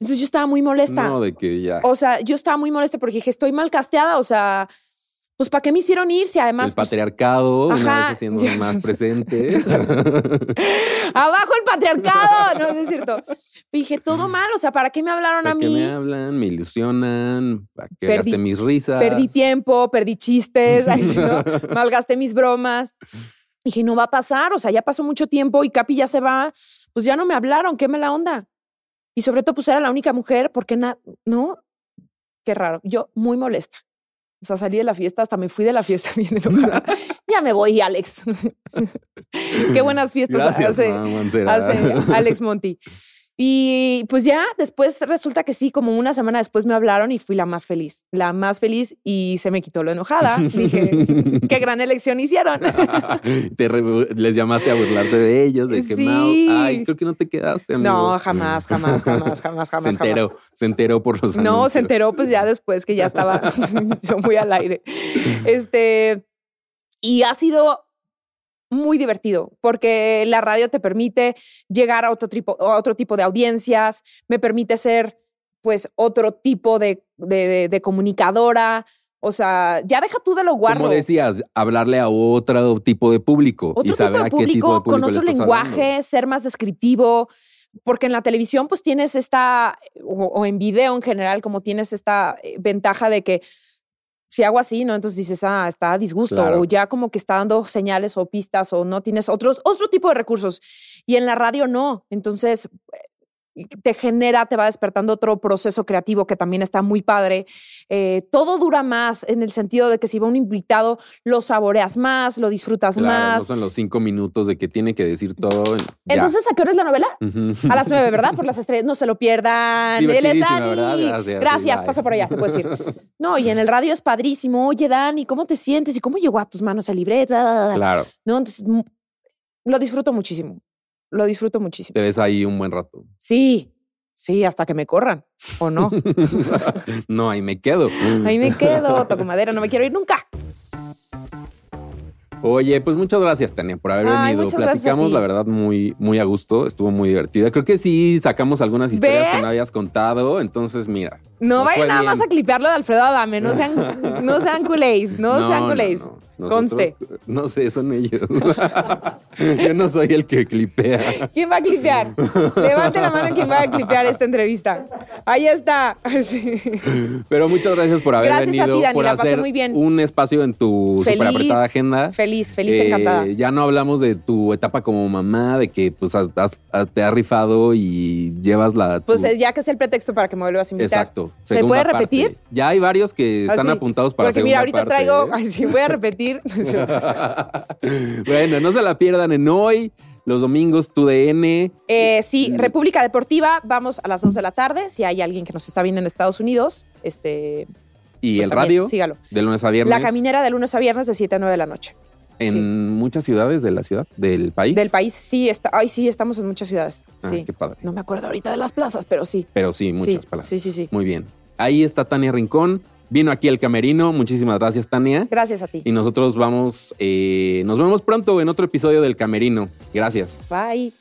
Speaker 2: Entonces yo estaba muy molesta.
Speaker 1: No, de que ya.
Speaker 2: O sea, yo estaba muy molesta porque dije, estoy mal casteada, o sea, pues ¿para qué me hicieron ir si además...
Speaker 1: el
Speaker 2: pues,
Speaker 1: patriarcado, una
Speaker 2: Ajá.
Speaker 1: vez haciendo más presente.
Speaker 2: ¡Abajo el patriarcado! No, no es cierto. Dije, todo mal, o sea, ¿para qué me hablaron a
Speaker 1: ¿Para qué
Speaker 2: mí?
Speaker 1: me hablan? Me ilusionan. ¿Para qué
Speaker 2: Perdí-
Speaker 1: gasté mis risas?
Speaker 2: Perdí tiempo, perdí chistes, ¿no? malgasté mis bromas. Dije, no va a pasar, o sea, ya pasó mucho tiempo y Capi ya se va, pues ya no me hablaron, qué la onda. Y sobre todo, pues era la única mujer, porque na no, qué raro. Yo muy molesta. O sea, salí de la fiesta, hasta me fui de la fiesta bien enojada. ya me voy, Alex. qué buenas fiestas
Speaker 1: Gracias,
Speaker 2: hace, hace Alex Monti. Y pues ya después resulta que sí, como una semana después me hablaron y fui la más feliz, la más feliz y se me quitó lo enojada. Dije, qué gran elección hicieron.
Speaker 1: Te re- les llamaste a burlarte de ellos, de que
Speaker 2: Sí.
Speaker 1: Mau, ay, creo que no te quedaste. amigo".
Speaker 2: No, jamás, jamás, jamás, jamás, jamás.
Speaker 1: se enteró, se enteró por los
Speaker 2: jamás. No,
Speaker 1: anuncios.
Speaker 2: se enteró pues ya después que ya estaba yo muy al aire. Este, y ha sido muy divertido porque la radio te permite llegar a otro tipo, a otro tipo de audiencias, me permite ser pues otro tipo de, de- de- de comunicadora. O sea, ya deja tú de lo guardo.
Speaker 1: Como decías, hablarle a otro tipo de público
Speaker 2: otro
Speaker 1: y saber
Speaker 2: tipo de
Speaker 1: a qué tipo de público
Speaker 2: con
Speaker 1: le
Speaker 2: otro
Speaker 1: estás
Speaker 2: lenguaje,
Speaker 1: hablando.
Speaker 2: ser más descriptivo, porque en la televisión pues tienes esta, o, o en video en general, como tienes esta eh, ventaja de que si hago así, ¿no? Entonces dices, ah, está a disgusto,
Speaker 1: Claro.
Speaker 2: o ya como que está dando señales o pistas, o no tienes otros, otro tipo de recursos. Y en la radio no. Entonces te genera, te va despertando otro proceso creativo que también está muy padre. Eh, todo dura más en el sentido de que si va un invitado, lo saboreas más, lo disfrutas
Speaker 1: Claro, no
Speaker 2: más.
Speaker 1: son los cinco minutos de que tiene que decir todo. en-.
Speaker 2: Entonces, ¿a qué hora es la novela? A las nueve, ¿verdad? Por las estrellas. No se lo pierdan. Él es Dani.
Speaker 1: Gracias,
Speaker 2: Gracias,
Speaker 1: sí,
Speaker 2: pasa por allá, te puedo decir. No, y en el radio es padrísimo. Oye, Dani, ¿cómo te sientes? ¿Y cómo llegó a tus manos el libreto?
Speaker 1: Claro,
Speaker 2: No, entonces lo disfruto muchísimo. Lo disfruto muchísimo.
Speaker 1: te ves ahí un buen rato.
Speaker 2: Sí, sí, hasta que me corran. ¿O no?
Speaker 1: no, ahí me quedo.
Speaker 2: Ahí me quedo, toco madera, no me quiero ir nunca.
Speaker 1: Oye, pues muchas gracias, Tania, por haber
Speaker 2: Ay,
Speaker 1: venido. Platicamos,
Speaker 2: ti.
Speaker 1: la verdad, muy, muy a gusto. Estuvo muy divertida. Creo que sí sacamos algunas historias que no habías contado. Entonces, mira.
Speaker 2: No vayan nada más a clipearlo de Alfredo Adame. No sean, no sean culéis, no, sean culéis.
Speaker 1: no. Nosotros- No sé, son ellos. Yo no soy el que clipea.
Speaker 2: ¿Quién va a clipear? Levante la mano quien va a clipear esta entrevista. Ahí está. Sí.
Speaker 1: Pero muchas gracias por haber
Speaker 2: Gracias a
Speaker 1: venido,
Speaker 2: ti, Dani,
Speaker 1: por
Speaker 2: la pasé
Speaker 1: hacer
Speaker 2: muy bien.
Speaker 1: un espacio en tu
Speaker 2: Feliz.
Speaker 1: súper apretada agenda.
Speaker 2: Feliz, feliz,
Speaker 1: Eh,
Speaker 2: encantada.
Speaker 1: Ya no hablamos de tu etapa como mamá, de que pues has- te has rifado y llevas la...
Speaker 2: Pues
Speaker 1: tu-
Speaker 2: eh, ya que es el pretexto para que me vuelvas a invitar.
Speaker 1: Exacto.
Speaker 2: ¿Se puede
Speaker 1: parte.
Speaker 2: repetir?
Speaker 1: Ya hay varios que están
Speaker 2: Así.
Speaker 1: apuntados para
Speaker 2: Porque mira, ahorita
Speaker 1: parte,
Speaker 2: traigo.
Speaker 1: ¿eh?
Speaker 2: Ay, sí, voy a repetir.
Speaker 1: bueno, no se la pierdan en hoy, los domingos, tu DN.
Speaker 2: Eh, sí, República Deportiva, vamos a las 2 de la tarde. Si hay alguien que nos está viendo en Estados Unidos, este.
Speaker 1: Y
Speaker 2: pues
Speaker 1: el
Speaker 2: también,
Speaker 1: radio,
Speaker 2: Sígalo.
Speaker 1: de lunes a viernes.
Speaker 2: La caminera de lunes a viernes de 7 a 9 de la noche.
Speaker 1: En
Speaker 2: sí.
Speaker 1: muchas ciudades de la ciudad, del país.
Speaker 2: Del país, sí, está. Ay, sí, estamos en muchas ciudades.
Speaker 1: Ah,
Speaker 2: Sí.
Speaker 1: qué padre.
Speaker 2: No me acuerdo ahorita de las plazas, pero sí.
Speaker 1: Pero sí, muchas
Speaker 2: sí,
Speaker 1: palabras.
Speaker 2: Sí, sí, sí.
Speaker 1: Muy bien. Ahí está Tania Rincón. Vino aquí el camerino. Muchísimas gracias, Tania.
Speaker 2: Gracias a ti.
Speaker 1: Y nosotros vamos, eh, nos vemos pronto en otro episodio del camerino. Gracias.
Speaker 2: Bye.